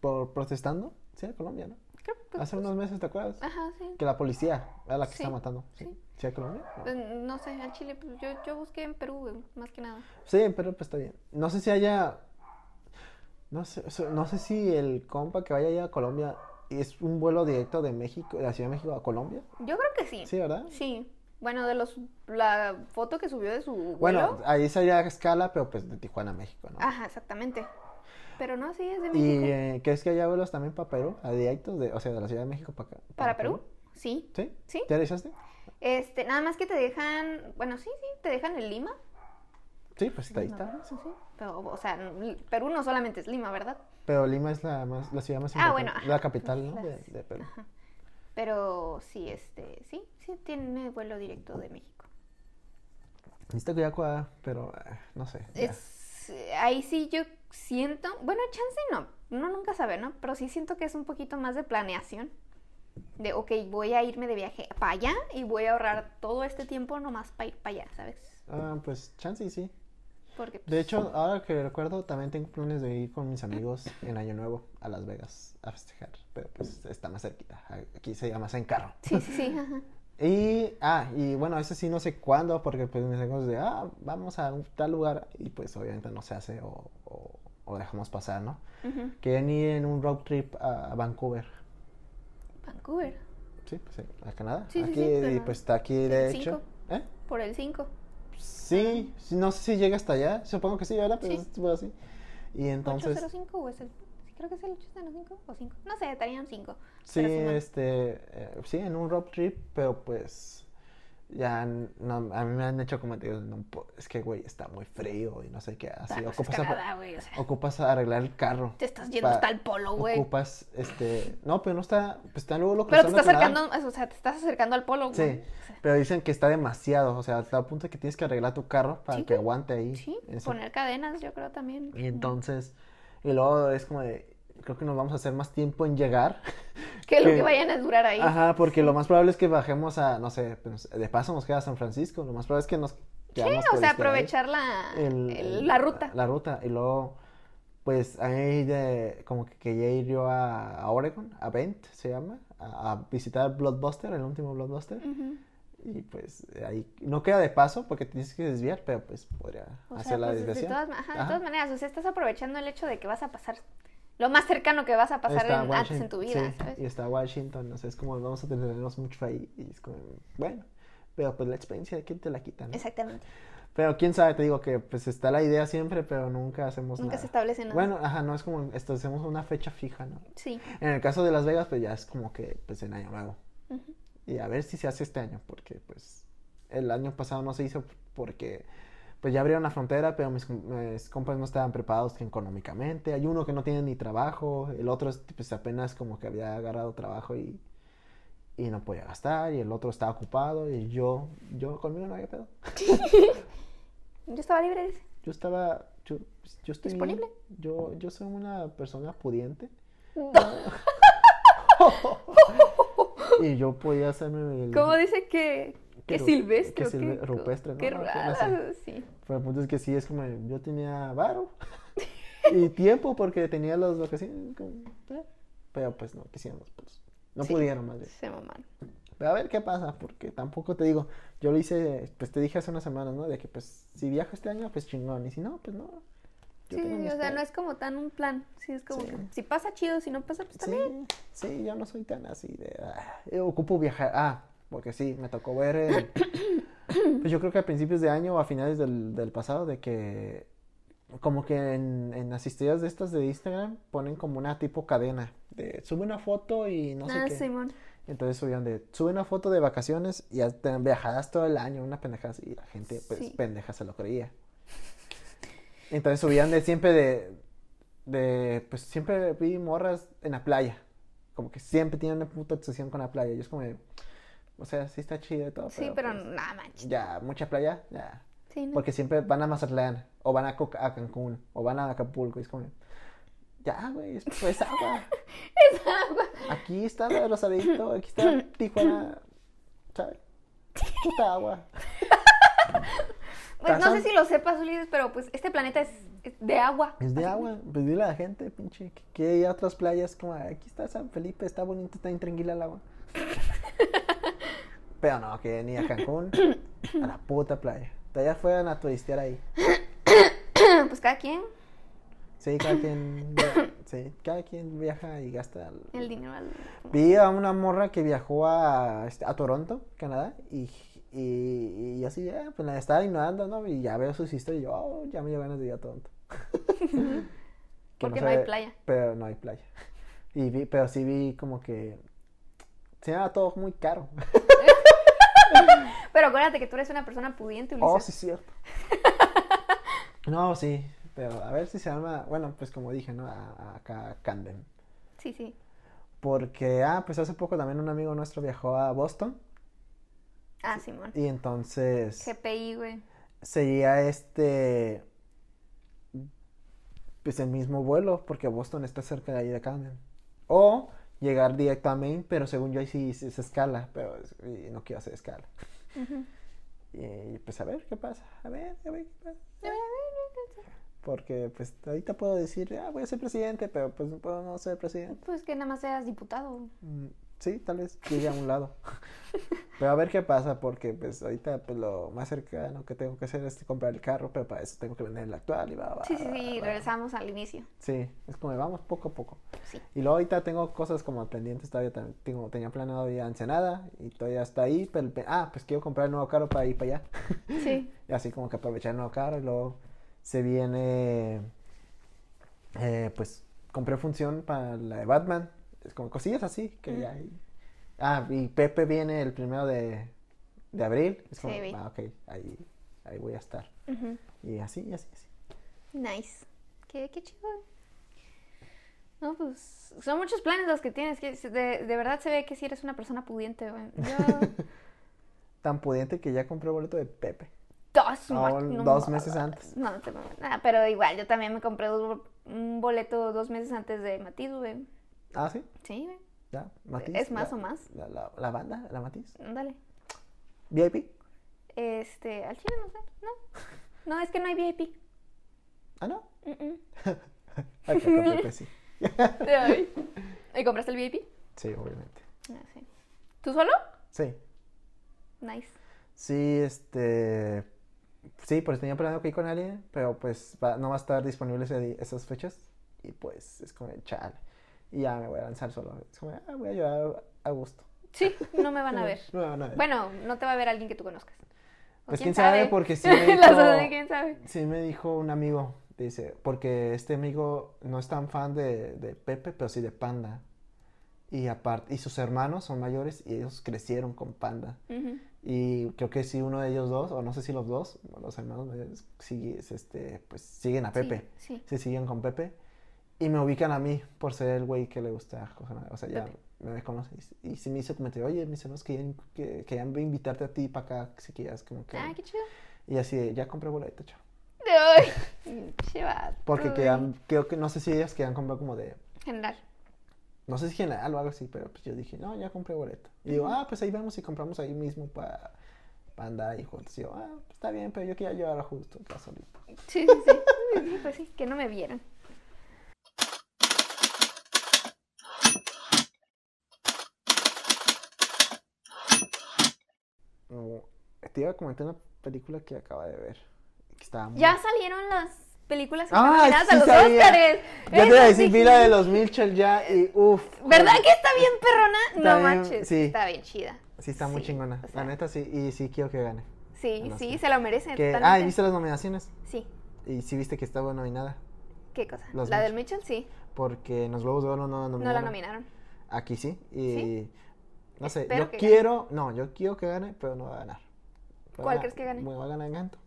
[SPEAKER 1] por protestando. Sí, era Colombia, ¿no?
[SPEAKER 2] Creo que
[SPEAKER 1] Hace unos meses, ¿te acuerdas?
[SPEAKER 2] Ajá, sí.
[SPEAKER 1] Que la policía era la que
[SPEAKER 2] Sí,
[SPEAKER 1] estaba matando. Sí.
[SPEAKER 2] sí.
[SPEAKER 1] ¿Sí era Colombia? No.
[SPEAKER 2] Pues, no sé, al Chile, pues, yo, yo busqué en Perú, más que nada.
[SPEAKER 1] Sí, pero pues está bien. No sé si haya. No sé, no sé si el compa que vaya allá a Colombia es un vuelo directo de México, de la Ciudad de México a Colombia.
[SPEAKER 2] Yo creo que sí.
[SPEAKER 1] Sí, ¿verdad?
[SPEAKER 2] Sí. Bueno, de los la foto que subió de su
[SPEAKER 1] Bueno,
[SPEAKER 2] vuelo.
[SPEAKER 1] ahí sería escala, pero pues de Tijuana a México, ¿no?
[SPEAKER 2] Ajá, exactamente. Pero no, sí, es de
[SPEAKER 1] ¿Y
[SPEAKER 2] México.
[SPEAKER 1] eh, crees que haya vuelos también para Perú? A directos, de, o sea, de la Ciudad de México para acá.
[SPEAKER 2] ¿Para Perú? Sí.
[SPEAKER 1] ¿Sí?
[SPEAKER 2] Sí.
[SPEAKER 1] ¿Te revisaste?
[SPEAKER 2] Este, nada más que te dejan, bueno, sí, sí, te dejan en Lima.
[SPEAKER 1] Sí, pues ahí
[SPEAKER 2] No,
[SPEAKER 1] está.
[SPEAKER 2] Sí, sí. Pero, o sea, Perú no solamente es Lima, ¿verdad?
[SPEAKER 1] Pero Lima es la, más, la ciudad más
[SPEAKER 2] Ah,
[SPEAKER 1] importante,
[SPEAKER 2] bueno,
[SPEAKER 1] la capital, ¿no? De, de Perú.
[SPEAKER 2] Ajá. Pero sí, este, sí, sí tiene vuelo directo de México.
[SPEAKER 1] Ya cuadra, pero eh, no sé.
[SPEAKER 2] Es, ahí sí yo siento, bueno, chance no, uno nunca sabe, ¿no? Pero sí siento que es un poquito más de planeación. De, ok, voy a irme de viaje para allá y voy a ahorrar todo este tiempo nomás para ir para allá, ¿sabes?
[SPEAKER 1] Ah, pues chance sí.
[SPEAKER 2] Porque, pues,
[SPEAKER 1] De hecho, ahora que recuerdo, también tengo planes de ir con mis amigos en Año Nuevo a Las Vegas a festejar. Pero pues está más cerquita. Aquí se llama en carro.
[SPEAKER 2] sí, sí, sí, ajá. (laughs)
[SPEAKER 1] Y, ah, y bueno, ese sí no sé cuándo, porque pues mis amigos de, ah, vamos a un tal lugar. Y pues obviamente no se hace o, o, o dejamos pasar, ¿no?
[SPEAKER 2] Ujú.
[SPEAKER 1] Quieren ir en un road trip a, Vancouver.
[SPEAKER 2] Vancouver.
[SPEAKER 1] Sí, pues sí, a Canadá.
[SPEAKER 2] Sí,
[SPEAKER 1] aquí,
[SPEAKER 2] sí,
[SPEAKER 1] y
[SPEAKER 2] pero-
[SPEAKER 1] pues está aquí de
[SPEAKER 2] ¿El
[SPEAKER 1] hecho.
[SPEAKER 2] cinco?
[SPEAKER 1] ¿Eh?
[SPEAKER 2] Por el 5.
[SPEAKER 1] Sí, no sé si llega hasta allá. Supongo que sí, ¿verdad? Pero
[SPEAKER 2] Sí.
[SPEAKER 1] estuvo así. Y entonces.
[SPEAKER 2] 805 o es el. Sí, creo que es el 805 o 5. No sé, estarían 5.
[SPEAKER 1] Sí, este, eh, sí, en un road trip, pero pues ya no, a mí me han hecho comentarios, no, es que güey, está muy frío y no sé qué, así, ocupas, a-
[SPEAKER 2] Canadá, güey, o sea,
[SPEAKER 1] ocupas a arreglar el carro,
[SPEAKER 2] te estás yendo
[SPEAKER 1] pa-
[SPEAKER 2] hasta el polo, güey.
[SPEAKER 1] ocupas, este, no, pero no está, pues está luego lo
[SPEAKER 2] Pero te estás acercando, o sea, te estás acercando al polo, güey.
[SPEAKER 1] Sí, pero dicen que está demasiado, o sea, hasta el punto de que tienes que arreglar tu carro para
[SPEAKER 2] Sí,
[SPEAKER 1] que aguante ahí.
[SPEAKER 2] Sí,
[SPEAKER 1] ese-
[SPEAKER 2] poner cadenas, yo creo también.
[SPEAKER 1] Y entonces, y luego es como de, creo que nos vamos a hacer más tiempo en llegar. (laughs)
[SPEAKER 2] Que lo
[SPEAKER 1] que-
[SPEAKER 2] que vayan a durar ahí.
[SPEAKER 1] Ajá, porque lo más probable es que bajemos a, no sé, pues, de paso nos queda a San Francisco, lo más probable es que nos
[SPEAKER 2] Sí, o sea,
[SPEAKER 1] ahí,
[SPEAKER 2] aprovechar la,
[SPEAKER 1] el-
[SPEAKER 2] el- la ruta.
[SPEAKER 1] La, ruta, y luego, pues ahí de, como que quería ir yo a, a Oregon, a Bend se llama, a, a visitar Blockbuster, el último Blockbuster,
[SPEAKER 2] Ujú.
[SPEAKER 1] y pues ahí no queda de paso porque tienes que desviar, pero pues podría
[SPEAKER 2] O sea,
[SPEAKER 1] hacer la
[SPEAKER 2] pues, de,
[SPEAKER 1] desviación.
[SPEAKER 2] todas, ajá, de
[SPEAKER 1] Ajá.
[SPEAKER 2] todas maneras, o sea, estás aprovechando el hecho de que vas a pasar lo más cercano que vas a pasar en- antes en tu vida,
[SPEAKER 1] sí,
[SPEAKER 2] ¿sabes?
[SPEAKER 1] Y está Washington, o sea, es como vamos a tenernos mucho ahí. Y es como, bueno, pero pues la experiencia de quién te la quita, ¿no?
[SPEAKER 2] Exactamente.
[SPEAKER 1] Pero quién sabe, te digo que pues está la idea siempre, pero nunca hacemos
[SPEAKER 2] Nunca
[SPEAKER 1] nada.
[SPEAKER 2] se establece nada.
[SPEAKER 1] Bueno, ajá, no es como establecemos una fecha fija, ¿no?
[SPEAKER 2] Sí.
[SPEAKER 1] En el caso de Las Vegas, pues ya es como que pues en año nuevo. Y a ver si se hace este año, porque pues el año pasado no se hizo porque pues ya abrieron la frontera, pero mis, mis compas no estaban preparados económicamente. Hay uno que no tiene ni trabajo, el otro es, pues apenas como que había agarrado trabajo y, y no podía gastar, y el otro estaba ocupado, y yo, yo conmigo no había pedo. (laughs)
[SPEAKER 2] Yo estaba libre, dice.
[SPEAKER 1] Yo estaba, yo, yo estoy,
[SPEAKER 2] ¿Disponible?
[SPEAKER 1] Yo, yo soy una persona pudiente. (laughs) y yo podía hacerme el...
[SPEAKER 2] ¿Cómo dice que, que
[SPEAKER 1] ru-
[SPEAKER 2] silvestre? qué?
[SPEAKER 1] silve- rupestre, ¿no?
[SPEAKER 2] Qué
[SPEAKER 1] no sé.
[SPEAKER 2] sí.
[SPEAKER 1] Pero el punto es que sí, es como yo tenía varo (laughs) y tiempo porque tenía las vacaciones. eh, Pero pues no quisieron los putos. No
[SPEAKER 2] Sí.
[SPEAKER 1] pudieron más bien.
[SPEAKER 2] Se maman.
[SPEAKER 1] Pero a ver qué pasa, porque tampoco te digo, yo lo hice, pues te dije hace unas semanas, ¿no? De que pues si viajo este año, pues chingón, y si no, pues no. Yo
[SPEAKER 2] Sí, o sea, no es como tan un plan. Sí, es como
[SPEAKER 1] Sí.
[SPEAKER 2] que si pasa chido, si no pasa, pues también.
[SPEAKER 1] Sí, sí, yo no soy tan así de... ah, yo ocupo viajar. Ah, porque sí, me tocó ver el- (coughs) Pues yo creo que a principios de año o a finales del, del pasado de que... Como que en, en las historias de estas de Instagram ponen como una tipo cadena. De sube una foto y no sé
[SPEAKER 2] ah,
[SPEAKER 1] qué.
[SPEAKER 2] Simón.
[SPEAKER 1] Entonces subían de... Sube una foto de vacaciones y viajadas todo el año, una pendeja así. Y la gente, pues,
[SPEAKER 2] Sí.
[SPEAKER 1] pendeja se lo creía. Entonces subían de siempre de, de, pues siempre vi morras en la playa. Como que siempre tienen una puta obsesión con la playa. Y es como, de, o sea, sí está chido y todo.
[SPEAKER 2] Sí, pero
[SPEAKER 1] pues,
[SPEAKER 2] nada manches.
[SPEAKER 1] Ya, mucha playa, ya.
[SPEAKER 2] Sí, no.
[SPEAKER 1] Porque siempre van a Mazatlán, o van a, a Cancún, o van a Acapulco. Y es como, ya, güey, es, es agua. (laughs)
[SPEAKER 2] Es agua.
[SPEAKER 1] Aquí está Rosadito, aquí está (laughs) Tijuana. ¿Sabes? Puta agua.
[SPEAKER 2] Pues no sé si lo sepas, Ulises, pero pues este planeta es, es de agua.
[SPEAKER 1] Es de agua, pues dile a la gente, pinche, que, hay otras playas como aquí está San Felipe, está bonito, está bien tranquila el agua. (laughs) Pero no, que ni a Cancún, a la puta playa. De allá fueran a turistear ahí.
[SPEAKER 2] Pues cada quien
[SPEAKER 1] Sí, cada quien, sí, cada quien viaja y gasta. el-
[SPEAKER 2] el dinero. al-
[SPEAKER 1] Vi a una morra que viajó a, este, a Toronto, Canadá, y, y, y así, eh, pues la estaba ignorando, ¿no? Y ya veo sus historias y yo, oh, ya me dio ganas de ir a Toronto. (laughs) Que
[SPEAKER 2] Porque no hay
[SPEAKER 1] sabe-
[SPEAKER 2] playa.
[SPEAKER 1] Pero no hay playa. Y vi, pero sí vi como que se era todo muy caro.
[SPEAKER 2] Pero acuérdate que tú eres una persona pudiente, Ulises.
[SPEAKER 1] Oh, sí, cierto. (laughs) No, sí, pero a ver si se llama, bueno, pues como dije, ¿no? Acá a Camden.
[SPEAKER 2] Sí, sí.
[SPEAKER 1] Porque, ah, pues hace poco también un amigo nuestro viajó a Boston
[SPEAKER 2] Ah, Simón.
[SPEAKER 1] y entonces
[SPEAKER 2] GPI, güey.
[SPEAKER 1] sería este, pues el mismo vuelo, porque Boston está cerca de ahí de Camden. O llegar Maine, pero según yo ahí sí es escala, pero no quiero hacer escala. Y pues a ver qué pasa, a ver, a ver qué pasa. Porque pues ahorita puedo decir, ah, voy a ser presidente, pero pues no puedo no ser presidente.
[SPEAKER 2] Pues que nada más seas diputado.
[SPEAKER 1] Mm, Sí, tal vez llegue a un lado. (laughs) Pero a ver qué pasa, porque pues ahorita pues lo más cercano que tengo que hacer es comprar el carro, pero para eso tengo que vender el actual y va, va,
[SPEAKER 2] Sí, sí, sí, regresamos al inicio.
[SPEAKER 1] Sí, es como vamos poco a poco.
[SPEAKER 2] Sí.
[SPEAKER 1] Y luego ahorita tengo cosas como pendientes todavía, tengo, tenía planeado ir a Ensenada y todavía está ahí, pero pe- ah, pues quiero comprar el nuevo carro para ir para allá.
[SPEAKER 2] Sí. (laughs)
[SPEAKER 1] Y así como que aprovechar el nuevo carro y luego se viene, eh, pues compré función para la de Batman, es como cosillas así que ya hay. Ah, y Pepe viene el primero de, de abril, es como,
[SPEAKER 2] Sí,
[SPEAKER 1] ah, ok, ahí, ahí voy a estar.
[SPEAKER 2] Ujú.
[SPEAKER 1] Y así, y así, así.
[SPEAKER 2] Nice. Qué, qué chido. No, pues son muchos planes los que tienes. Que de, de verdad se ve que si eres una persona pudiente. (laughs) Yo.
[SPEAKER 1] Tan pudiente que ya compré boleto de Pepe.
[SPEAKER 2] dos,
[SPEAKER 1] No, dos meses antes.
[SPEAKER 2] No, no te mames. Nada, pero igual, yo también me compré un un boleto dos meses antes de Matiz, güey.
[SPEAKER 1] Ah, sí,
[SPEAKER 2] Sí, güey.
[SPEAKER 1] ya, Matiz.
[SPEAKER 2] ¿Es más
[SPEAKER 1] la-
[SPEAKER 2] o más?
[SPEAKER 1] La, la, la banda, la Matiz.
[SPEAKER 2] Ándale.
[SPEAKER 1] VIP.
[SPEAKER 2] Este, al chile no sé. No. No, es que no hay VIP.
[SPEAKER 1] Ah, no.
[SPEAKER 2] Mm, mm. (laughs)
[SPEAKER 1] Ay, que sí. (laughs)
[SPEAKER 2] ¿Y compraste el VIP?
[SPEAKER 1] Sí, obviamente.
[SPEAKER 2] Ah, sí. ¿Tú solo?
[SPEAKER 1] Sí.
[SPEAKER 2] Nice.
[SPEAKER 1] Sí, este. Sí, pues tenía planeado que ir con alguien, pero pues va- no va a estar disponible ese esas fechas. Y pues es como, chale. Y ya me voy a lanzar solo. Es como, ah, voy a llevar a gusto.
[SPEAKER 2] Sí, no me van a (laughs) ver.
[SPEAKER 1] No me van a ver.
[SPEAKER 2] Bueno, no te va a ver alguien que tú conozcas.
[SPEAKER 1] Pues quién sabe, porque (laughs) sí me dijo-
[SPEAKER 2] de quién sabe.
[SPEAKER 1] Sí, me dijo un amigo, dice, porque este amigo no es tan fan de, de Pepe, pero sí de Panda. Y aparte, y sus hermanos son mayores y ellos crecieron con Panda. Y creo que sí uno de ellos dos, o no sé si los dos, los hermanos mayores, sigue- es este, pues siguen a Pepe.
[SPEAKER 2] Sí, sí.
[SPEAKER 1] Se siguen con Pepe. Y me ubican a mí por ser el güey que le gusta. O sea, ya me conoce. Y, y sí me hizo comentario, oye, mis hermanos querían, que, querían invitarte a ti para acá, si quieras, como que...
[SPEAKER 2] Ah, qué chido.
[SPEAKER 1] Y así, de, ya compré boleto, chao. (laughs) Porque quedan, creo que, no sé si ellas querían comprar como de,
[SPEAKER 2] General.
[SPEAKER 1] no sé si general o algo así, pero pues yo dije, no, ya compré boleto. Y digo, ah, pues ahí vamos y compramos ahí mismo para andar y juntos. Y yo, ah, pues está bien, pero yo quería llevarlo justo, acá solito.
[SPEAKER 2] Sí, sí, sí. Sí, Pues sí, que no me vieran.
[SPEAKER 1] No, te iba a comentar una película que acaba de ver. Que estaba muy...
[SPEAKER 2] Ya salieron las películas que
[SPEAKER 1] Ah,
[SPEAKER 2] están
[SPEAKER 1] sí
[SPEAKER 2] a los
[SPEAKER 1] sabía.
[SPEAKER 2] Óscares.
[SPEAKER 1] Ya te iba a
[SPEAKER 2] Esas
[SPEAKER 1] decir, vi la de los Mitchell ya y uff.
[SPEAKER 2] ¿Verdad que está bien perrona?
[SPEAKER 1] Está
[SPEAKER 2] no
[SPEAKER 1] bien,
[SPEAKER 2] manches.
[SPEAKER 1] sí.
[SPEAKER 2] Está bien chida.
[SPEAKER 1] Sí, está muy
[SPEAKER 2] Sí,
[SPEAKER 1] chingona.
[SPEAKER 2] o sea.
[SPEAKER 1] La neta sí, y sí quiero que gane.
[SPEAKER 2] Sí,
[SPEAKER 1] No
[SPEAKER 2] sí, se lo merece.
[SPEAKER 1] Que...
[SPEAKER 2] totalmente.
[SPEAKER 1] Ah, ¿y viste las nominaciones?
[SPEAKER 2] Sí.
[SPEAKER 1] Y sí viste que estaba nominada.
[SPEAKER 2] ¿Qué cosa?
[SPEAKER 1] Los
[SPEAKER 2] la del Mitchell, sí.
[SPEAKER 1] Porque en los Globos de Oro no la
[SPEAKER 2] No
[SPEAKER 1] nominaron.
[SPEAKER 2] la nominaron.
[SPEAKER 1] Aquí sí. Y
[SPEAKER 2] ¿Sí?
[SPEAKER 1] no sé,
[SPEAKER 2] Espero
[SPEAKER 1] yo quiero, no, yo quiero que gane, pero no va a ganar.
[SPEAKER 2] ¿Cuál crees que gane?
[SPEAKER 1] Va a ganar Encanto.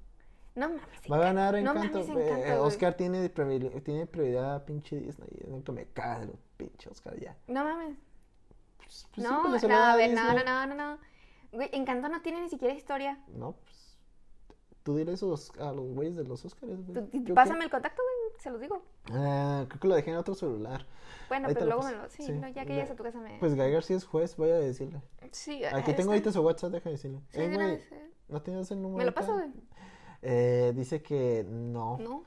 [SPEAKER 2] No mames.
[SPEAKER 1] Va a ganar
[SPEAKER 2] No
[SPEAKER 1] Encanto.
[SPEAKER 2] mames,
[SPEAKER 1] eh,
[SPEAKER 2] Encanto, güey.
[SPEAKER 1] Oscar tiene, priori- tiene prioridad a pinche Disney. Me caga de los pinches Oscar ya.
[SPEAKER 2] No mames.
[SPEAKER 1] Pues, pues sí,
[SPEAKER 2] no,
[SPEAKER 1] pues,
[SPEAKER 2] no,
[SPEAKER 1] da
[SPEAKER 2] a ver, no, no, no, no, no. Güey, Encanto no tiene ni siquiera historia.
[SPEAKER 1] No, pues. Tú dile eso a los- güeyes de los Oscars. güey.
[SPEAKER 2] Pásame el contacto, güey, se los digo.
[SPEAKER 1] Ah, creo que lo dejé en otro celular.
[SPEAKER 2] Bueno, pero luego me lo... Sí,
[SPEAKER 1] Sí.
[SPEAKER 2] no, ya que
[SPEAKER 1] Le-
[SPEAKER 2] llegues a tu casa me...
[SPEAKER 1] Pues Guy García es juez, voy a decirle.
[SPEAKER 2] sí,
[SPEAKER 1] Aquí
[SPEAKER 2] ahí
[SPEAKER 1] tengo ahorita su WhatsApp, deja decirle.
[SPEAKER 2] Sí,
[SPEAKER 1] Eh,
[SPEAKER 2] de
[SPEAKER 1] güey,
[SPEAKER 2] vez, eh.
[SPEAKER 1] ¿No tienes el número?
[SPEAKER 2] ¿Me lo paso, güey?
[SPEAKER 1] Eh, dice que no,
[SPEAKER 2] No,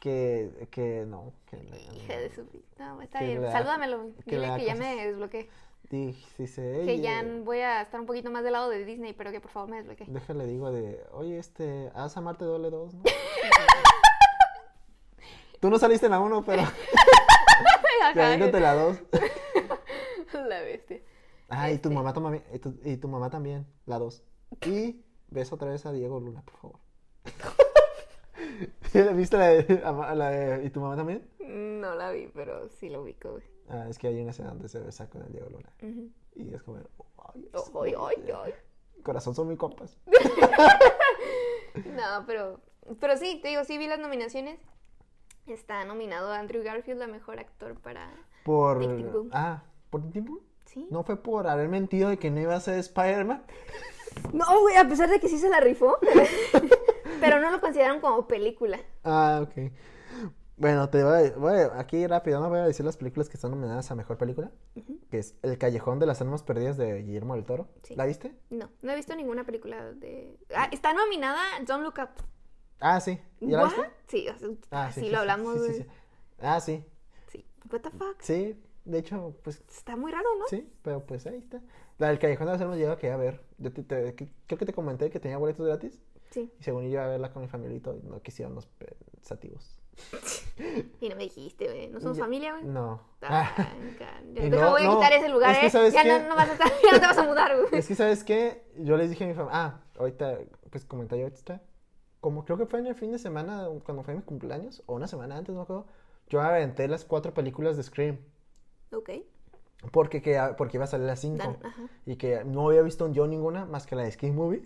[SPEAKER 1] que, que no. Que,
[SPEAKER 2] hija de su... No, está
[SPEAKER 1] Que
[SPEAKER 2] bien, salúdamelo. güey.
[SPEAKER 1] que le
[SPEAKER 2] Dile que ya
[SPEAKER 1] cosas.
[SPEAKER 2] me desbloqueé.
[SPEAKER 1] Di- Dice,
[SPEAKER 2] Que
[SPEAKER 1] "Ey,
[SPEAKER 2] ya voy a estar un poquito más del lado de Disney, pero que por favor me desbloquee.
[SPEAKER 1] Déjale, digo de, oye, este, haz amarte doble dos, ¿no? (laughs) Tú no saliste en la uno, pero (laughs) te aviéntate la dos. (laughs)
[SPEAKER 2] La bestia.
[SPEAKER 1] Ah, y tu
[SPEAKER 2] Este.
[SPEAKER 1] mamá también, y tu, y tu mamá también, la dos. Y ves otra vez a Diego Luna, por favor. (laughs) ¿Viste la de, a- la de- y tu mamá también?
[SPEAKER 2] No la vi, pero sí lo ubico, güey.
[SPEAKER 1] Ah, es que hay una escena donde se besa con el Diego Luna. Y es como, ay,
[SPEAKER 2] Ay, ay, ay.
[SPEAKER 1] corazón son muy compas. (laughs)
[SPEAKER 2] No, pero, pero sí, te digo, sí vi las nominaciones. Está nominado Andrew Garfield a mejor actor para.
[SPEAKER 1] Por,
[SPEAKER 2] Tic, tic, boom.
[SPEAKER 1] ah, ¿por Tic, tic, boom?
[SPEAKER 2] ¿Sí?
[SPEAKER 1] ¿No fue por haber mentido de que no iba a ser Spider-Man?
[SPEAKER 2] No, güey, a pesar de que sí se la rifó. (laughs) pero no lo consideraron como película.
[SPEAKER 1] Ah, ok. Bueno, te voy a, voy a- aquí rápido, no voy a decir las películas que están nominadas a Mejor Película, que es El Callejón de las Almas Perdidas de Guillermo del Toro.
[SPEAKER 2] Sí.
[SPEAKER 1] ¿La viste?
[SPEAKER 2] No, no he visto ninguna película de. Ah, está nominada Don't Look Up.
[SPEAKER 1] Ah, sí. ¿Ya la.
[SPEAKER 2] Sí, o sea,
[SPEAKER 1] Ah,
[SPEAKER 2] así
[SPEAKER 1] sí, sí,
[SPEAKER 2] lo hablamos,
[SPEAKER 1] sí. Ah, sí.
[SPEAKER 2] Sí. What the fuck?
[SPEAKER 1] Sí, De hecho, pues
[SPEAKER 2] Está muy raro, ¿no?
[SPEAKER 1] sí, pero pues ahí está. La del Callejón de las Almas llega que a ver. Yo te- creo que te comenté que tenía boletos gratis.
[SPEAKER 2] Sí.
[SPEAKER 1] Y según yo iba a verla con mi familito y no quisieron los pensativos. (laughs)
[SPEAKER 2] Y no me dijiste, güey. No somos familia, güey.
[SPEAKER 1] No.
[SPEAKER 2] Ah, (laughs)
[SPEAKER 1] no,
[SPEAKER 2] voy a
[SPEAKER 1] no,
[SPEAKER 2] quitar ese lugar,
[SPEAKER 1] es que
[SPEAKER 2] ¿eh?
[SPEAKER 1] ¿sabes
[SPEAKER 2] Ya
[SPEAKER 1] qué?
[SPEAKER 2] no, no vas a estar, (laughs) ya no te vas a mudar, güey.
[SPEAKER 1] Es que, ¿sabes qué? Yo les dije a mi familia, ah, ahorita, pues comentario extra. Como creo que fue en el fin de semana, cuando fue mi cumpleaños, o una semana antes, no me acuerdo. Yo aventé las cuatro películas de Scream.
[SPEAKER 2] Ok.
[SPEAKER 1] Porque, que, porque iba a salir las cinco.
[SPEAKER 2] Dan- ajá.
[SPEAKER 1] Y que no había visto yo ninguna más que la de Scream Movie.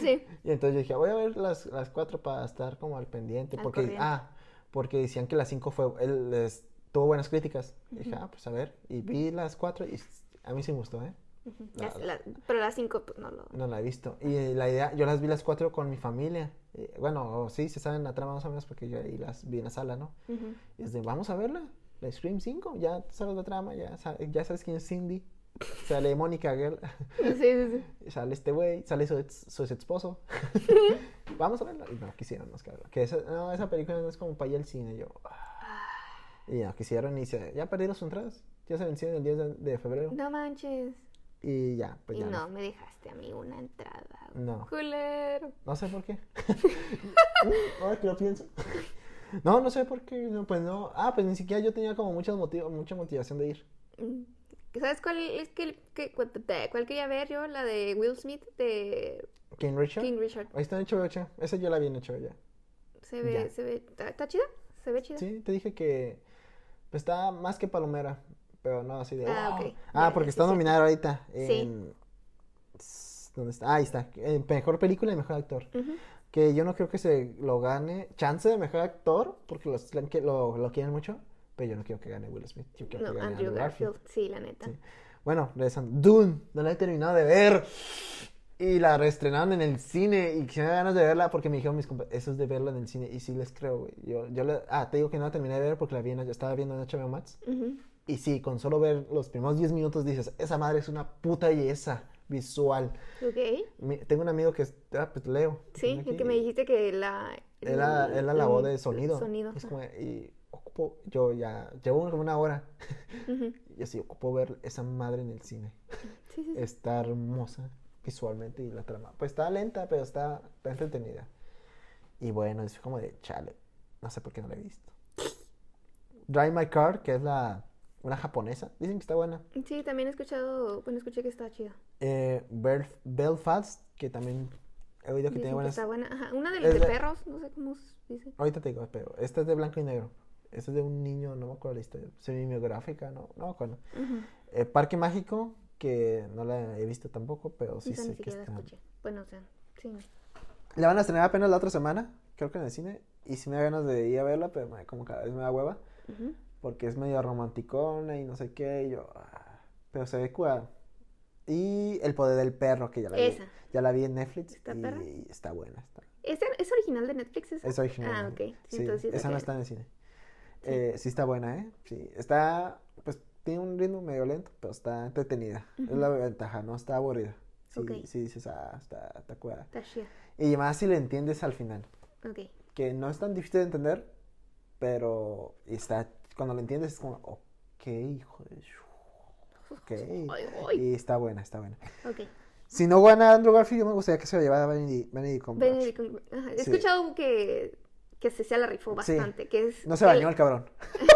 [SPEAKER 2] Sí. (laughs)
[SPEAKER 1] Y entonces yo dije, voy a ver las, las cuatro para estar como al pendiente.
[SPEAKER 2] Al
[SPEAKER 1] porque,
[SPEAKER 2] corriente.
[SPEAKER 1] ah, porque decían que las cinco fue, él les, tuvo buenas críticas. Dije, ah, pues a ver. Y vi las cuatro y a mí sí me gustó, ¿eh?
[SPEAKER 2] Ujú.
[SPEAKER 1] La-
[SPEAKER 2] Las- la- pero las cinco, pues no lo.
[SPEAKER 1] No la he visto. Y la idea, yo las vi las cuatro con mi familia. Y, bueno, sí, se saben la trama más o menos porque yo ahí las vi en la sala, ¿no? Y es de, vamos a verla. La Scream 5, ya sabes la trama, ya, ya sabes quién es Cindy. Sale Mónica Girl,
[SPEAKER 2] Sí, sí, sí.
[SPEAKER 1] sale este güey, sale su, ex- su ex esposo. (laughs) vamos a verla. Y no quisieron, más verla. Que esa, no, esa película no es como para ir al cine. Yo, ah. Y no quisieron y se, ya perdieron sus entradas. Ya se vencieron el 10 de, de febrero.
[SPEAKER 2] No manches.
[SPEAKER 1] Y ya, pues
[SPEAKER 2] y
[SPEAKER 1] ya.
[SPEAKER 2] no, me dejaste a mí una entrada.
[SPEAKER 1] No.
[SPEAKER 2] Culero.
[SPEAKER 1] No sé por qué. (laughs) (laughs) Ahora que lo pienso. No, no sé por qué. No, pues no. Ah, pues ni siquiera yo tenía como mucha, motiv mucha motivación de ir.
[SPEAKER 2] Mm. ¿Sabes cuál es que, que- cuál quería ver yo? La de Will Smith de
[SPEAKER 1] King Richard.
[SPEAKER 2] King Richard.
[SPEAKER 1] Ahí está en HBO. Esa yo la vi en HBO ya.
[SPEAKER 2] Se ve,
[SPEAKER 1] Ya.
[SPEAKER 2] se ve, ¿está, chida? ¿Se ve chida?
[SPEAKER 1] Sí, te dije que pues, está más que palomera. Pero no así de.
[SPEAKER 2] Ah,
[SPEAKER 1] wow.
[SPEAKER 2] ok.
[SPEAKER 1] Ah, porque
[SPEAKER 2] sí,
[SPEAKER 1] está
[SPEAKER 2] sí.
[SPEAKER 1] nominada ahorita.
[SPEAKER 2] Sí.
[SPEAKER 1] ¿Dónde está? Ah, ahí está. En mejor película y mejor actor.
[SPEAKER 2] Ujú.
[SPEAKER 1] Que yo no creo que se lo gane. Chance de mejor actor, porque los, lo, lo quieren mucho. Pero yo no quiero que gane Will Smith. Yo quiero
[SPEAKER 2] No,
[SPEAKER 1] que gane
[SPEAKER 2] Andrew Garfield. Sí, la neta.
[SPEAKER 1] Sí. Bueno, regresando. Dune, no la he terminado de ver. Y la reestrenaron en el cine. Y tenía ganas de verla porque me dijeron mis compa- eso es de verla en el cine. Y sí les creo, güey. Yo, yo la- ah, te digo que no la terminé de ver porque la vi en, yo estaba viendo en HBO Max.
[SPEAKER 2] Ujú.
[SPEAKER 1] Y sí, con solo ver los primeros 10 minutos dices, esa madre es una puta belleza visual.
[SPEAKER 2] Ok.
[SPEAKER 1] Tengo un amigo que es, ah, pues Leo.
[SPEAKER 2] Sí, el que me dijiste que la...
[SPEAKER 1] Él la, de sonido.
[SPEAKER 2] Sonido.
[SPEAKER 1] Es como, y ocupo, yo ya, llevo como una hora.
[SPEAKER 2] Ujú. (laughs)
[SPEAKER 1] Y así ocupo ver esa madre en el cine.
[SPEAKER 2] Sí, sí, sí.
[SPEAKER 1] Está hermosa visualmente y la trama. Pues está lenta, pero está, está entretenida. Y bueno, es como de chale. No sé por qué no la he visto. Drive My Car, que es la una japonesa. Dicen que está buena.
[SPEAKER 2] Sí, también he escuchado, bueno, escuché que está chida.
[SPEAKER 1] Eh, Belf- Belfast, que también he oído que
[SPEAKER 2] Dicen
[SPEAKER 1] tiene
[SPEAKER 2] que
[SPEAKER 1] buenas.
[SPEAKER 2] está buena. Ajá, una de las de
[SPEAKER 1] de-
[SPEAKER 2] perros, no sé cómo se dice.
[SPEAKER 1] Ahorita te digo, pero esta es de blanco y negro. Esta es de un niño, no me acuerdo la historia. Semi-biográfica, no, no me acuerdo.
[SPEAKER 2] Ujú.
[SPEAKER 1] Eh, Parque Mágico, que no la he visto tampoco, pero sí sé
[SPEAKER 2] ni
[SPEAKER 1] que
[SPEAKER 2] la
[SPEAKER 1] está.
[SPEAKER 2] escuché. Bueno, o sea, sí.
[SPEAKER 1] La van a estrenar apenas la otra semana, creo que en el cine. Y sí me da ganas de ir a verla, pero como cada vez me da hueva. Porque es medio romanticona y no sé qué. Y yo, ah, pero se ve cual. Y El poder del perro, que ya la vi.
[SPEAKER 2] Esa.
[SPEAKER 1] Ya la vi en Netflix.
[SPEAKER 2] ¿Está
[SPEAKER 1] y
[SPEAKER 2] perra?
[SPEAKER 1] está buena. Está.
[SPEAKER 2] ¿Es, ¿Es original de Netflix esa?
[SPEAKER 1] Es original.
[SPEAKER 2] Ah, ok. Sí,
[SPEAKER 1] Sí,
[SPEAKER 2] entonces sí
[SPEAKER 1] esa no está en el cine. Eh, sí está buena, ¿eh? Sí, está, pues tiene un ritmo medio lento, pero está entretenida. Es la ventaja, no está aburrida. Sí,
[SPEAKER 2] Ok.
[SPEAKER 1] sí dices, ah, está, está cuidada.
[SPEAKER 2] Está chida.
[SPEAKER 1] Y más si le entiendes al final.
[SPEAKER 2] Ok.
[SPEAKER 1] que no es tan difícil de entender, pero está, cuando lo entiendes es como, ok, hijo de... su- Ok. (laughs)
[SPEAKER 2] Ay, ay.
[SPEAKER 1] Y está buena, está buena.
[SPEAKER 2] Ok.
[SPEAKER 1] Si no gana Andrew Garfield, yo me gustaría que se lo llevara Benedict, Benedict Cumberbatch.
[SPEAKER 2] He
[SPEAKER 1] Sí.
[SPEAKER 2] escuchado que, que se, se la rifó
[SPEAKER 1] Sí.
[SPEAKER 2] bastante. Que es
[SPEAKER 1] No se bañó el cabrón. (laughs)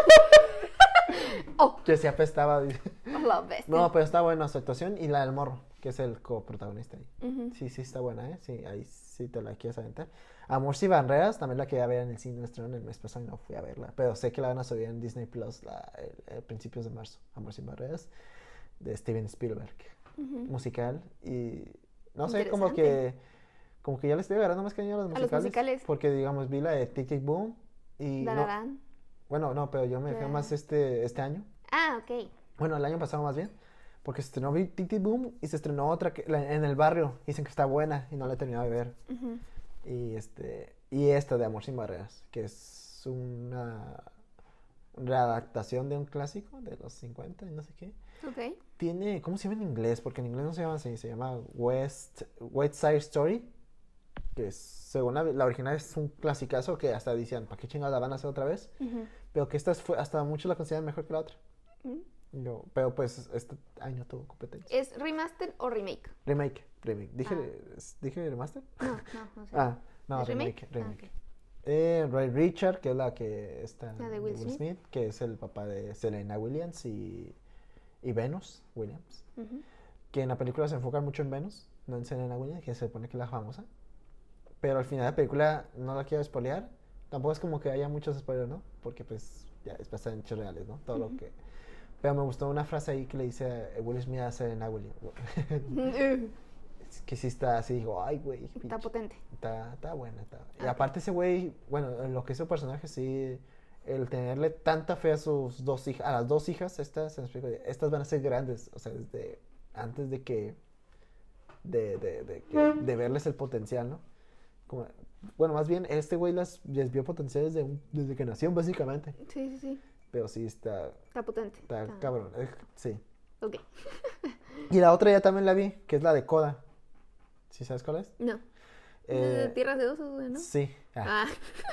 [SPEAKER 2] Oh,
[SPEAKER 1] Que se apestaba. (laughs) No, pero está buena su actuación y la del morro, que es el coprotagonista ahí.
[SPEAKER 2] Ujú.
[SPEAKER 1] Sí, sí, está buena, ¿eh? Sí, ahí sí te la quieres aventar. Amor sin barreras, también la quería ver en el cine, estrenaron el mes pasado y no fui a verla. Pero sé que la van a subir en Disney Plus la, el- el principios de marzo. Amor sin barreras, de Steven Spielberg. Musical. Y no sé, como que como que ya le estoy agarrando más cariño a los
[SPEAKER 2] A los
[SPEAKER 1] musicales.
[SPEAKER 2] musicales.
[SPEAKER 1] Porque, digamos, vi la de Tic Tic Boom. Y
[SPEAKER 2] La
[SPEAKER 1] no-
[SPEAKER 2] La
[SPEAKER 1] bueno, no, pero yo me
[SPEAKER 2] Ya.
[SPEAKER 1] más este, este año.
[SPEAKER 2] Ah, ok.
[SPEAKER 1] Bueno, el año pasado más bien. Porque se estrenó Tic Boom y se estrenó otra que, en el barrio. Dicen que está buena y no la he terminado de ver. Y este y esta de Amor sin barreras, que es una readaptación de un clásico de los 50 y no sé qué.
[SPEAKER 2] Ok.
[SPEAKER 1] Tiene, ¿cómo se llama en inglés? Porque en inglés no se llama así, se llama West West Side Story, que es, según la, la original es un clasicazo que hasta decían, ¿para qué chingados la van a hacer otra vez? Pero que esta fue, hasta muchos la consideran mejor que la otra.
[SPEAKER 2] Mm.
[SPEAKER 1] Yo, pero pues este año tuvo competencia.
[SPEAKER 2] ¿Es remaster o remake?
[SPEAKER 1] Remake, remake. ¿Dije,
[SPEAKER 2] Ah.
[SPEAKER 1] ¿dije remaster?
[SPEAKER 2] No, no, no sé. (laughs)
[SPEAKER 1] Ah, no,
[SPEAKER 2] ¿Es
[SPEAKER 1] remake,
[SPEAKER 2] remake? Ah,
[SPEAKER 1] remake. Eh, Ray Richard, que es la que está
[SPEAKER 2] La de Will Smith.
[SPEAKER 1] que es el papá de Serena Williams y, y Venus Williams.
[SPEAKER 2] Ujú.
[SPEAKER 1] Que en la película se enfocan mucho en Venus, no en Serena Williams, que se supone que es la famosa. Pero al final de la película no la quiero spoilear. Tampoco es como que haya muchos spoilers, ¿no? Porque pues ya es basado en hechos reales, ¿no? Todo lo que... Pero me gustó una frase ahí que le dice Will Smith a Serena Williams. que sí está así, digo, ay, güey.
[SPEAKER 2] Está
[SPEAKER 1] pinche".
[SPEAKER 2] potente.
[SPEAKER 1] Está, está buena. Está... Y
[SPEAKER 2] Ok.
[SPEAKER 1] aparte ese güey, bueno, en lo que es su personaje, sí, el tenerle tanta fe a sus dos hijas, a las dos hijas, estas, se me explico, estas van a ser grandes, o sea, desde antes de que, de, de, de, que- de verles el potencial, ¿no? Como, bueno, más bien, este güey las, les vio potencial desde, un- desde que nació, básicamente,
[SPEAKER 2] Sí, sí, sí.
[SPEAKER 1] Pero sí está,
[SPEAKER 2] Está potente.
[SPEAKER 1] está
[SPEAKER 2] Está-
[SPEAKER 1] cabrón, eh, sí.
[SPEAKER 2] Ok.
[SPEAKER 1] Y la otra ya también la vi, que es la de Coda. ¿Sí sabes cuál es?
[SPEAKER 2] No.
[SPEAKER 1] Eh,
[SPEAKER 2] Tierras de osos, ¿no?
[SPEAKER 1] Sí. Ah.
[SPEAKER 2] Ah,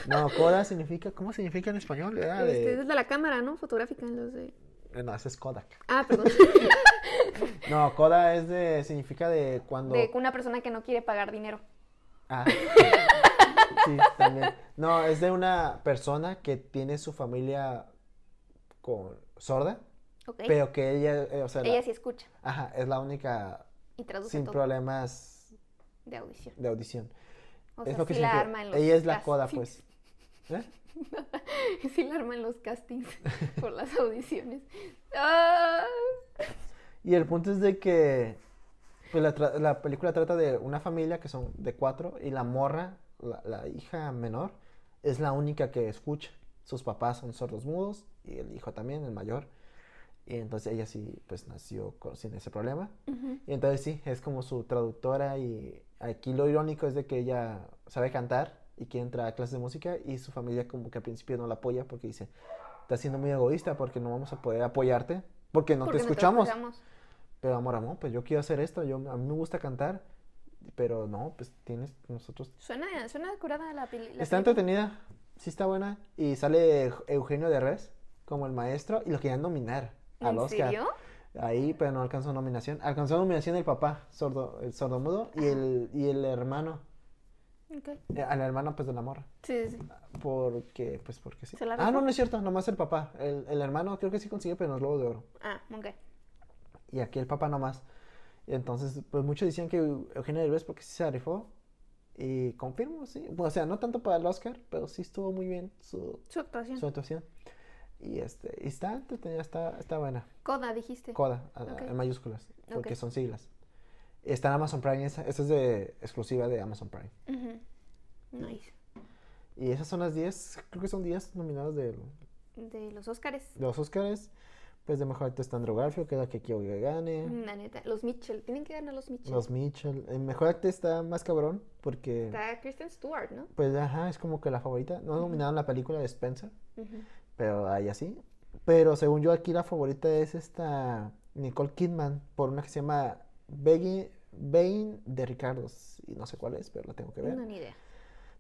[SPEAKER 1] No, Coda significa, ¿cómo significa en español? Era
[SPEAKER 2] este, es de la cámara, ¿no? Fotográfica, los de...
[SPEAKER 1] eh, No, ese es Kodak.
[SPEAKER 2] Ah, perdón. (laughs)
[SPEAKER 1] No, Koda es de, significa de cuando...
[SPEAKER 2] de una persona que no quiere pagar dinero.
[SPEAKER 1] Ah, sí, también. No, es de una persona que tiene su familia con sorda, pero que ella, eh, o sea, la-
[SPEAKER 2] Ella sí escucha
[SPEAKER 1] ajá, es la única
[SPEAKER 2] y traduce
[SPEAKER 1] sin
[SPEAKER 2] todo
[SPEAKER 1] problemas
[SPEAKER 2] de audición.
[SPEAKER 1] de audición.
[SPEAKER 2] O
[SPEAKER 1] es
[SPEAKER 2] sea,
[SPEAKER 1] lo que
[SPEAKER 2] sí la
[SPEAKER 1] significa.
[SPEAKER 2] arma en los
[SPEAKER 1] Ella es la
[SPEAKER 2] castings.
[SPEAKER 1] pues. (laughs) ¿Eh?
[SPEAKER 2] Sí la arma en los castings (laughs) por las audiciones. Ah.
[SPEAKER 1] Y el punto es de que pues, la, tra- la película trata de una familia que son de cuatro y la morra, la, la hija menor, es la única que escucha. Sus papás son sordos mudos y el hijo también, el mayor. Y entonces ella sí, pues nació con- sin ese problema. Y entonces sí, es como su traductora y aquí lo irónico es de que ella sabe cantar y quiere entrar a clases de música y su familia como que al principio no la apoya porque dice, estás siendo muy egoísta porque no vamos a poder apoyarte porque no
[SPEAKER 2] Porque
[SPEAKER 1] te escuchamos.
[SPEAKER 2] escuchamos.
[SPEAKER 1] Pero amor, amor, pues yo quiero hacer esto, yo, a mí me gusta cantar, pero no, pues tienes nosotros...
[SPEAKER 2] Suena, suena curada la, la
[SPEAKER 1] Está
[SPEAKER 2] película.
[SPEAKER 1] entretenida, sí está buena, y sale Eugenio Derbez como el maestro y lo querían nominar al
[SPEAKER 2] ¿En
[SPEAKER 1] Oscar.
[SPEAKER 2] serio?
[SPEAKER 1] Ahí, pero no alcanzó nominación. Alcanzó nominación el papá, sordo, el sordomudo, y el, y el hermano,
[SPEAKER 2] Ok.
[SPEAKER 1] eh, al hermano pues de la morra.
[SPEAKER 2] Sí, sí, sí.
[SPEAKER 1] Porque, pues porque sí.
[SPEAKER 2] ¿Se la
[SPEAKER 1] Ah, no, no es cierto, nomás el papá. El, el hermano creo que sí consiguió, pero no es Globo de Oro.
[SPEAKER 2] Ah, ok.
[SPEAKER 1] Y aquí el papá nomás. Entonces, pues muchos decían que Eugenio Derbez porque sí se rifó. Y confirmo, sí. O sea, no tanto para el Oscar, pero sí estuvo muy bien su,
[SPEAKER 2] Su actuación.
[SPEAKER 1] su actuación. Y este, y está entretenida, está, está buena.
[SPEAKER 2] Coda, dijiste.
[SPEAKER 1] Coda, en mayúsculas, porque son siglas. Está en Amazon Prime, esa, esa es de exclusiva de Amazon Prime.
[SPEAKER 2] Nice.
[SPEAKER 1] Y esas son las 10, creo que son 10 nominadas de,
[SPEAKER 2] De los Óscares.
[SPEAKER 1] de los Oscars. Pues de mejor actor está Andrew Garfield, que es la que quiero que gane.
[SPEAKER 2] La neta. Los Mitchell. Tienen que ganar los Mitchell.
[SPEAKER 1] Los Mitchell. El mejor actor está más cabrón, porque...
[SPEAKER 2] Está Kristen Stewart, ¿no?
[SPEAKER 1] Pues ajá, es como que la favorita. No nominaron la película de Spencer, pero ahí así. Pero según yo aquí la favorita es esta Nicole Kidman por una que se llama Beggy Bane de Ricardos. Y no sé cuál es, pero la tengo que ver.
[SPEAKER 2] No, ni idea.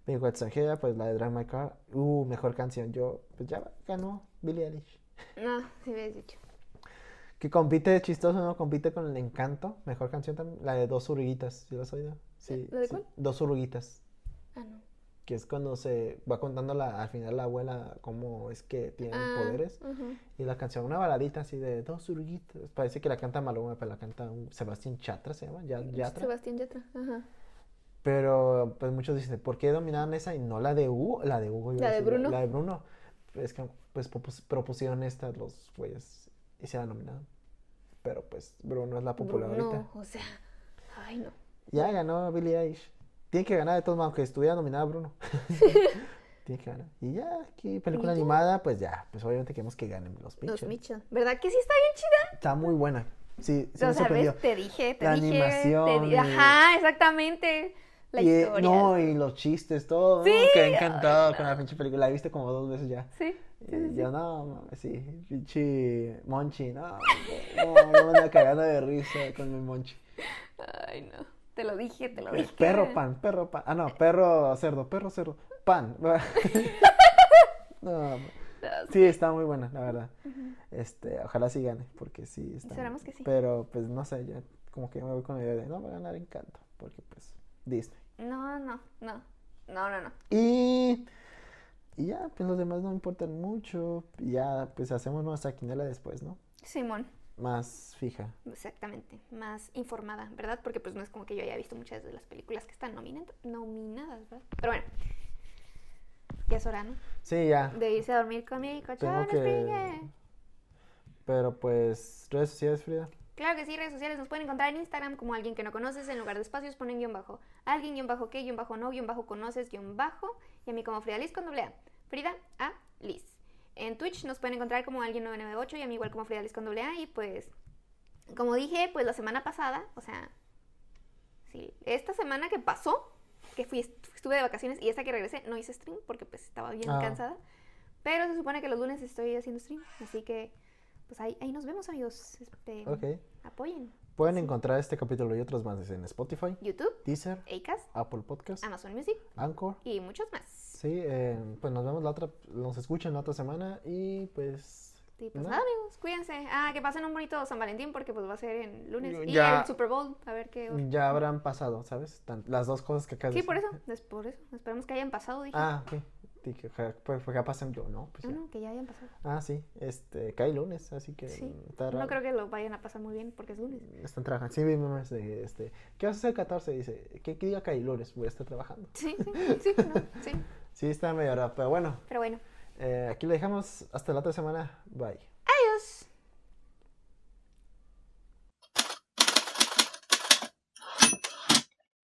[SPEAKER 1] Película extranjera, pues la de Drive My Car. Uh, mejor canción. Yo, pues ya ganó Billie Eilish.
[SPEAKER 2] No, sí me habías dicho.
[SPEAKER 1] Que compite, chistoso, ¿no? Compite con el Encanto. Mejor canción también. La de Dos Oruguitas. ¿Sí la has oído? Sí.
[SPEAKER 2] ¿La de
[SPEAKER 1] sí.
[SPEAKER 2] cuál?
[SPEAKER 1] Dos Oruguitas.
[SPEAKER 2] Ah, no.
[SPEAKER 1] Que es cuando se va contando la, al final la abuela cómo es que tienen
[SPEAKER 2] Ah,
[SPEAKER 1] poderes. Y la canción, una baladita así de Dos Oruguitas. Parece que la canta Maluma, pero la canta un Sebastián Chatra, se llama. Yatra.
[SPEAKER 2] Sebastián Yatra. Ajá.
[SPEAKER 1] Pero pues muchos dicen, ¿por qué dominaron esa y no la de Hugo? La de Hugo,
[SPEAKER 2] ¿La de Bruno?
[SPEAKER 1] La de Bruno. Es que pues propus- propusieron estas los güeyes y se la nominaron. Pero pues Bruno es la popular
[SPEAKER 2] Bruno,
[SPEAKER 1] ahorita.
[SPEAKER 2] o sea. Ay, no.
[SPEAKER 1] Ya ganó Billie Eilish. Tiene que ganar de todos modos, aunque estuviera nominada Bruno. (laughs) Tiene que ganar. Y ya, aquí película animada, pues ya, pues obviamente queremos que ganen los
[SPEAKER 2] Los
[SPEAKER 1] Mitchell.
[SPEAKER 2] Mitchell. ¿Verdad que sí está bien chida?
[SPEAKER 1] Está muy buena. Sí, sí me sorprendió.
[SPEAKER 2] Te dije, te
[SPEAKER 1] La
[SPEAKER 2] dije.
[SPEAKER 1] animación
[SPEAKER 2] te di- Ajá, exactamente. La
[SPEAKER 1] y, eh,
[SPEAKER 2] historia.
[SPEAKER 1] No, y los chistes, todo.
[SPEAKER 2] Sí,
[SPEAKER 1] encantado con la pinche película. La he visto como dos veces ya.
[SPEAKER 2] Sí.
[SPEAKER 1] Y yo, no, mames, sí, pinche Monchi, no, no, no me anda cagando de risa con mi Monchi.
[SPEAKER 2] Ay, no. Te lo dije, te lo dije.
[SPEAKER 1] Perro pan, perro pan. Ah, no, perro cerdo, perro cerdo. Pan. (laughs) no, (laughs) sí, está muy buena, la verdad. Este, ojalá sí gane, porque sí está.
[SPEAKER 2] Esperamos que sí.
[SPEAKER 1] Pero pues no sé, ya como que me voy con la idea de no va a ganar Encanto, porque pues Disney.
[SPEAKER 2] No, no, no. No, no, no.
[SPEAKER 1] Y, y ya, pues los demás no importan mucho. Y ya, pues hacemos nuestra quinela después, ¿no?
[SPEAKER 2] Simón,
[SPEAKER 1] Más fija.
[SPEAKER 2] exactamente. Más informada, ¿verdad? Porque pues no es como que yo haya visto muchas de las películas que están nominadas, ¿verdad? Pero bueno. Ya es hora, ¿no?
[SPEAKER 1] Sí, ya.
[SPEAKER 2] De irse a dormir con mi cochón
[SPEAKER 1] que. Pero pues, redes sociales, Frida.
[SPEAKER 2] Claro que sí, redes sociales nos pueden encontrar en Instagram como alguien que no conoces, en lugar de espacios ponen guion bajo. Alguien guion bajo que, guion bajo no, guion bajo conoces, guion bajo. Y a mí como Frida Liz con doble A. Frida A. Liz. En Twitch nos pueden encontrar como alguien 998 y a mí igual como Frida Liz con doble A. Y pues, como dije, pues la semana pasada, o sea, sí, esta semana que pasó, que fui, estuve de vacaciones y esta que regresé, no hice stream porque pues estaba bien
[SPEAKER 1] Ah.
[SPEAKER 2] cansada. Pero se supone que los lunes estoy haciendo stream, así que pues ahí, ahí nos vemos amigos. Este. Apoyen.
[SPEAKER 1] Pueden encontrar este capítulo y otros más en Spotify,
[SPEAKER 2] YouTube,
[SPEAKER 1] Deezer,
[SPEAKER 2] Acast,
[SPEAKER 1] Apple Podcast,
[SPEAKER 2] Amazon Music
[SPEAKER 1] Anchor.
[SPEAKER 2] y muchos más.
[SPEAKER 1] Sí, eh, pues nos vemos la otra, nos escuchan la otra semana y pues...
[SPEAKER 2] Y pues nada amigos, cuídense. Ah, que pasen un bonito San Valentín porque pues va a ser en lunes. Y el Super Bowl, a ver qué...
[SPEAKER 1] Ya habrán pasado, ¿sabes? Tan- las dos cosas que de
[SPEAKER 2] Sí, por eso, es por eso. Esperemos que hayan pasado, dije.
[SPEAKER 1] Ah, ok. Dije, ja, pues pues ya pasan yo, no, pues
[SPEAKER 2] no,
[SPEAKER 1] ya.
[SPEAKER 2] no, que ya hayan pasado.
[SPEAKER 1] Ah, sí, este, cae lunes, así que
[SPEAKER 2] Sí.
[SPEAKER 1] está
[SPEAKER 2] No creo que lo vayan a pasar muy bien porque es lunes.
[SPEAKER 1] Están trabajando. Sí, vi memes de este. ¿Qué vas a hacer el 14? Dice, ¿qué, qué día cae lunes? Voy a estar trabajando.
[SPEAKER 2] Sí, sí, sí, no, sí. (laughs)
[SPEAKER 1] Sí, está medio raro, pero bueno,
[SPEAKER 2] Pero bueno,
[SPEAKER 1] eh, aquí le dejamos hasta la otra semana. Bye.